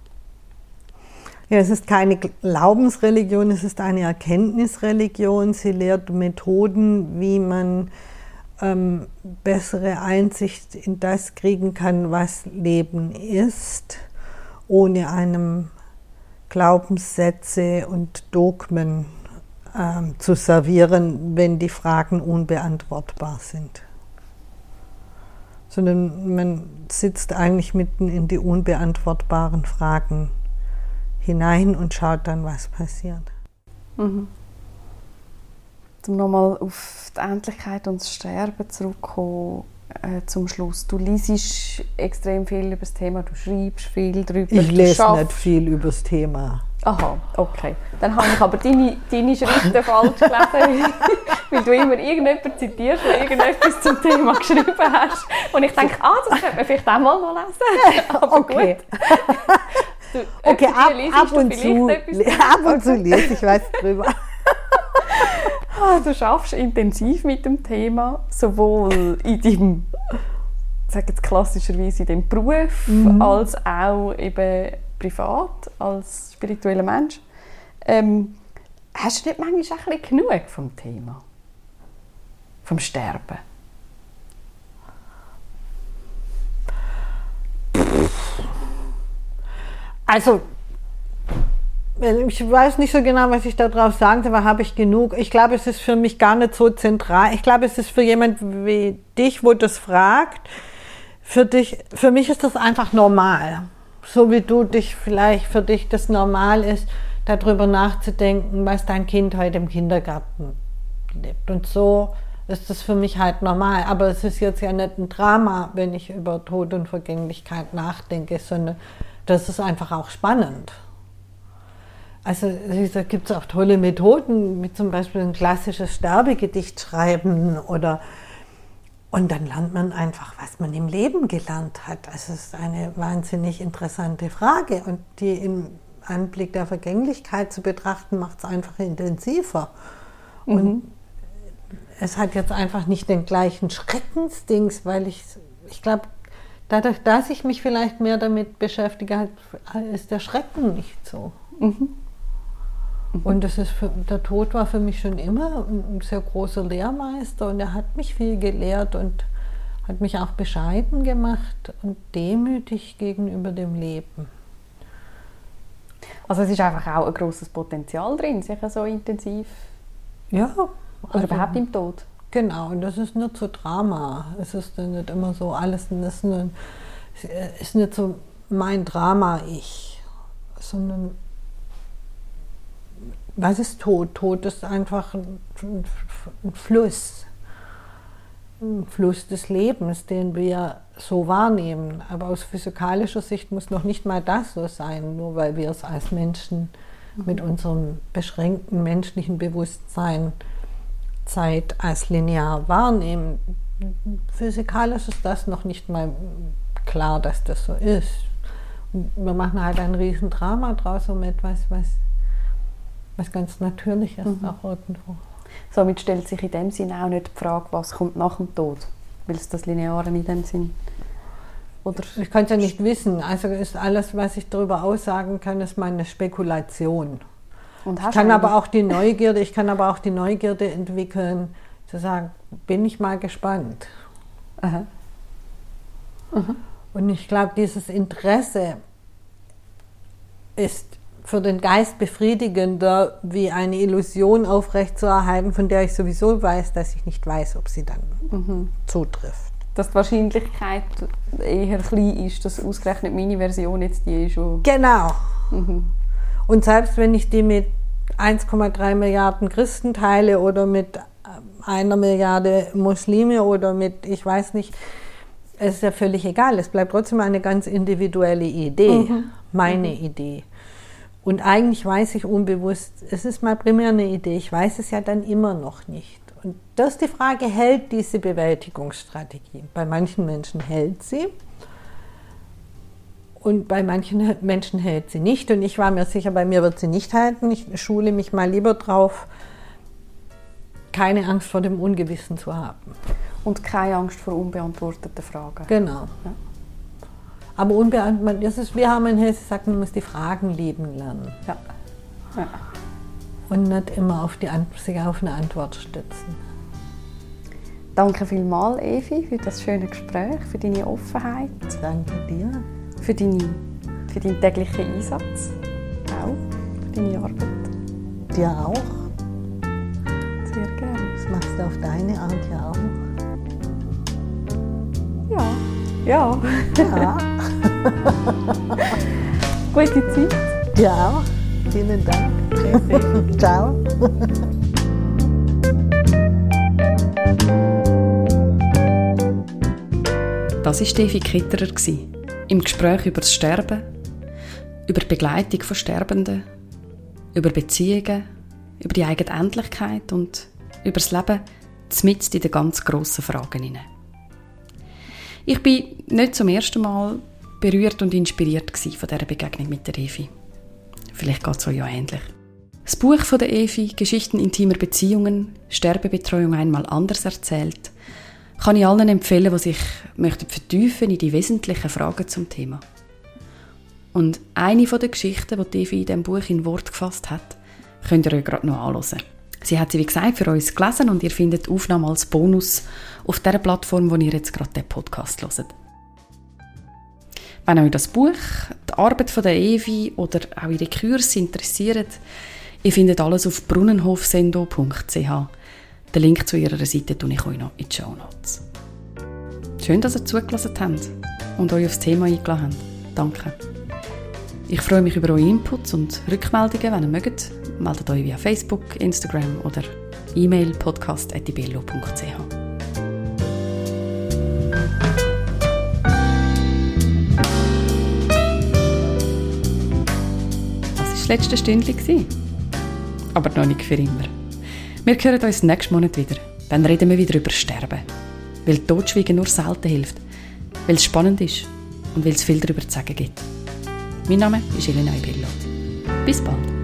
Ja, es ist keine Glaubensreligion, es ist eine Erkenntnisreligion. Sie lehrt Methoden, wie man ähm, bessere Einsicht in das kriegen kann, was Leben ist ohne einem Glaubenssätze und Dogmen ähm, zu servieren, wenn die Fragen unbeantwortbar sind. Sondern man sitzt eigentlich mitten in die unbeantwortbaren Fragen hinein und schaut dann, was passiert. Mhm. Um nochmal auf die Endlichkeit und das Sterben zurückzukommen, äh, zum Schluss. Du liest extrem viel über das Thema, du schreibst viel darüber. Ich lese nicht viel über das Thema. Aha, okay. Dann habe ich aber deine, deine Schriften falsch gelesen, weil du immer irgendjemanden zitierst, der irgendetwas zum Thema geschrieben hast. Und ich denke, ah, das könnte man vielleicht auch mal noch lesen. Aber okay. gut. Du, okay, ab, ab, und zu, ab und zu lese ich was drüber. Ah, du schaffst intensiv mit dem Thema, sowohl in deinem, sag jetzt klassischerweise in deinem Beruf, mhm. als auch eben privat, als spiritueller Mensch. Ähm, hast du nicht manchmal ein bisschen genug vom Thema? Vom Sterben? Also, ich weiß nicht so genau, was ich darauf sagen soll, aber habe ich genug. Ich glaube, es ist für mich gar nicht so zentral. Ich glaube, es ist für jemand wie dich, wo das fragt, für dich, für mich ist das einfach normal. So wie du dich vielleicht für dich das normal ist, darüber nachzudenken, was dein Kind heute im Kindergarten lebt. Und so ist das für mich halt normal. Aber es ist jetzt ja nicht ein Drama, wenn ich über Tod und Vergänglichkeit nachdenke, sondern das ist einfach auch spannend. Also da gibt es auch tolle Methoden, wie zum Beispiel ein klassisches Sterbegedicht schreiben oder und dann lernt man einfach, was man im Leben gelernt hat. Also es ist eine wahnsinnig interessante Frage und die im Anblick der Vergänglichkeit zu betrachten, macht es einfach intensiver. Mhm. Und es hat jetzt einfach nicht den gleichen Schreckensdings, weil ich, ich glaube, dadurch, dass ich mich vielleicht mehr damit beschäftige, ist der Schrecken nicht so. Mhm. Und das ist für, der Tod war für mich schon immer ein sehr großer Lehrmeister und er hat mich viel gelehrt und hat mich auch bescheiden gemacht und demütig gegenüber dem Leben. Also es ist einfach auch ein großes Potenzial drin, sicher so intensiv. Ja. Oder also, überhaupt im Tod. Genau, und das ist nicht so Drama. Es ist nicht immer so alles, ist nicht, ist nicht so mein Drama-Ich, sondern was ist Tod? Tod ist einfach ein, ein Fluss, ein Fluss des Lebens, den wir so wahrnehmen. Aber aus physikalischer Sicht muss noch nicht mal das so sein, nur weil wir es als Menschen mit unserem beschränkten menschlichen Bewusstsein Zeit als linear wahrnehmen. Physikalisch ist das noch nicht mal klar, dass das so ist. Und wir machen halt ein Riesendrama draus um etwas, was was ganz Natürliches mhm. auch irgendwo. Somit stellt sich in dem Sinn auch nicht die Frage, was kommt nach dem Tod, weil es das Lineare in dem Sinn oder ich kann es ja nicht wissen. Also ist alles, was ich darüber aussagen kann, ist meine Spekulation. Und ich kann aber auch die Neugierde, ich kann aber auch die Neugierde entwickeln, zu sagen, bin ich mal gespannt. Aha. Aha. Und ich glaube, dieses Interesse ist für den Geist befriedigender, wie eine Illusion aufrechtzuerhalten, von der ich sowieso weiß, dass ich nicht weiß, ob sie dann mhm. zutrifft. Dass die Wahrscheinlichkeit eher klein ist, dass ausgerechnet meine Version jetzt die ist. Schon genau. Mhm. Und selbst wenn ich die mit 1,3 Milliarden Christen teile oder mit einer Milliarde Muslime oder mit, ich weiß nicht, es ist ja völlig egal. Es bleibt trotzdem eine ganz individuelle Idee, mhm. meine mhm. Idee. Und eigentlich weiß ich unbewusst, es ist mal primär eine Idee, ich weiß es ja dann immer noch nicht. Und das ist die Frage, hält diese Bewältigungsstrategie? Bei manchen Menschen hält sie. Und bei manchen Menschen hält sie nicht. Und ich war mir sicher, bei mir wird sie nicht halten. Ich schule mich mal lieber drauf, keine Angst vor dem Ungewissen zu haben. Und keine Angst vor unbeantworteten Fragen. Genau. Ja. Aber unbeantwortet, das ist, wir haben in Hesse gesagt, man muss die Fragen lieben lernen. Ja. ja. Und nicht immer auf die, sich auf eine Antwort stützen. Danke vielmals, Evi, für das schöne Gespräch, für deine Offenheit. Danke dir für, deine, für deinen täglichen Einsatz. Auch für deine Arbeit. Dir auch. Sehr gerne. Das machst du auf deine Art ja auch. Ja. Ja. ja. Gute Zeit. Auch. Vielen Dank. Ciao. Das war Steffi Kitterer im Gespräch über das Sterben, über die Begleitung von Sterbenden, über Beziehungen, über die eigene Endlichkeit und über das Leben mitten in den ganz grossen Fragen hinein. Ich bin nicht zum ersten Mal berührt und inspiriert von dieser Begegnung mit der Evi. Vielleicht geht es euch ja ähnlich. Das Buch von der Evi, Geschichten intimer Beziehungen, Sterbebetreuung einmal anders erzählt, kann ich allen empfehlen, die sich möchten vertiefen in die wesentlichen Fragen zum Thema. Und eine von der Geschichten, die Devi in diesem Buch in Wort gefasst hat, könnt ihr euch gerade noch anhören. Sie hat sie, wie gesagt, für uns gelesen und ihr findet die Aufnahme als Bonus auf der Plattform, wo ihr jetzt gerade den Podcast hört. Wenn euch das Buch, die Arbeit von der Evi oder auch ihre Kurse interessiert, ihr findet alles auf brunnenhofsendo.ch. Den Link zu ihrer Seite tue ich euch noch in die Show Notes. Schön, dass ihr zugelassen habt und euch aufs Thema eingeladen habt. Danke. Ich freue mich über eure Inputs und Rückmeldungen, wenn ihr mögt. Meldet euch via Facebook, Instagram oder E-Mail podcast.ibello.ch. Das letzte Stündchen. Aber noch nicht für immer. Wir hören uns nächsten Monat wieder. Dann reden wir wieder über Sterben. Weil Totschweigen nur selten hilft. Weil es spannend ist und weil es viel darüber zu sagen gibt. Mein Name ist Elena Ibello. Bis bald.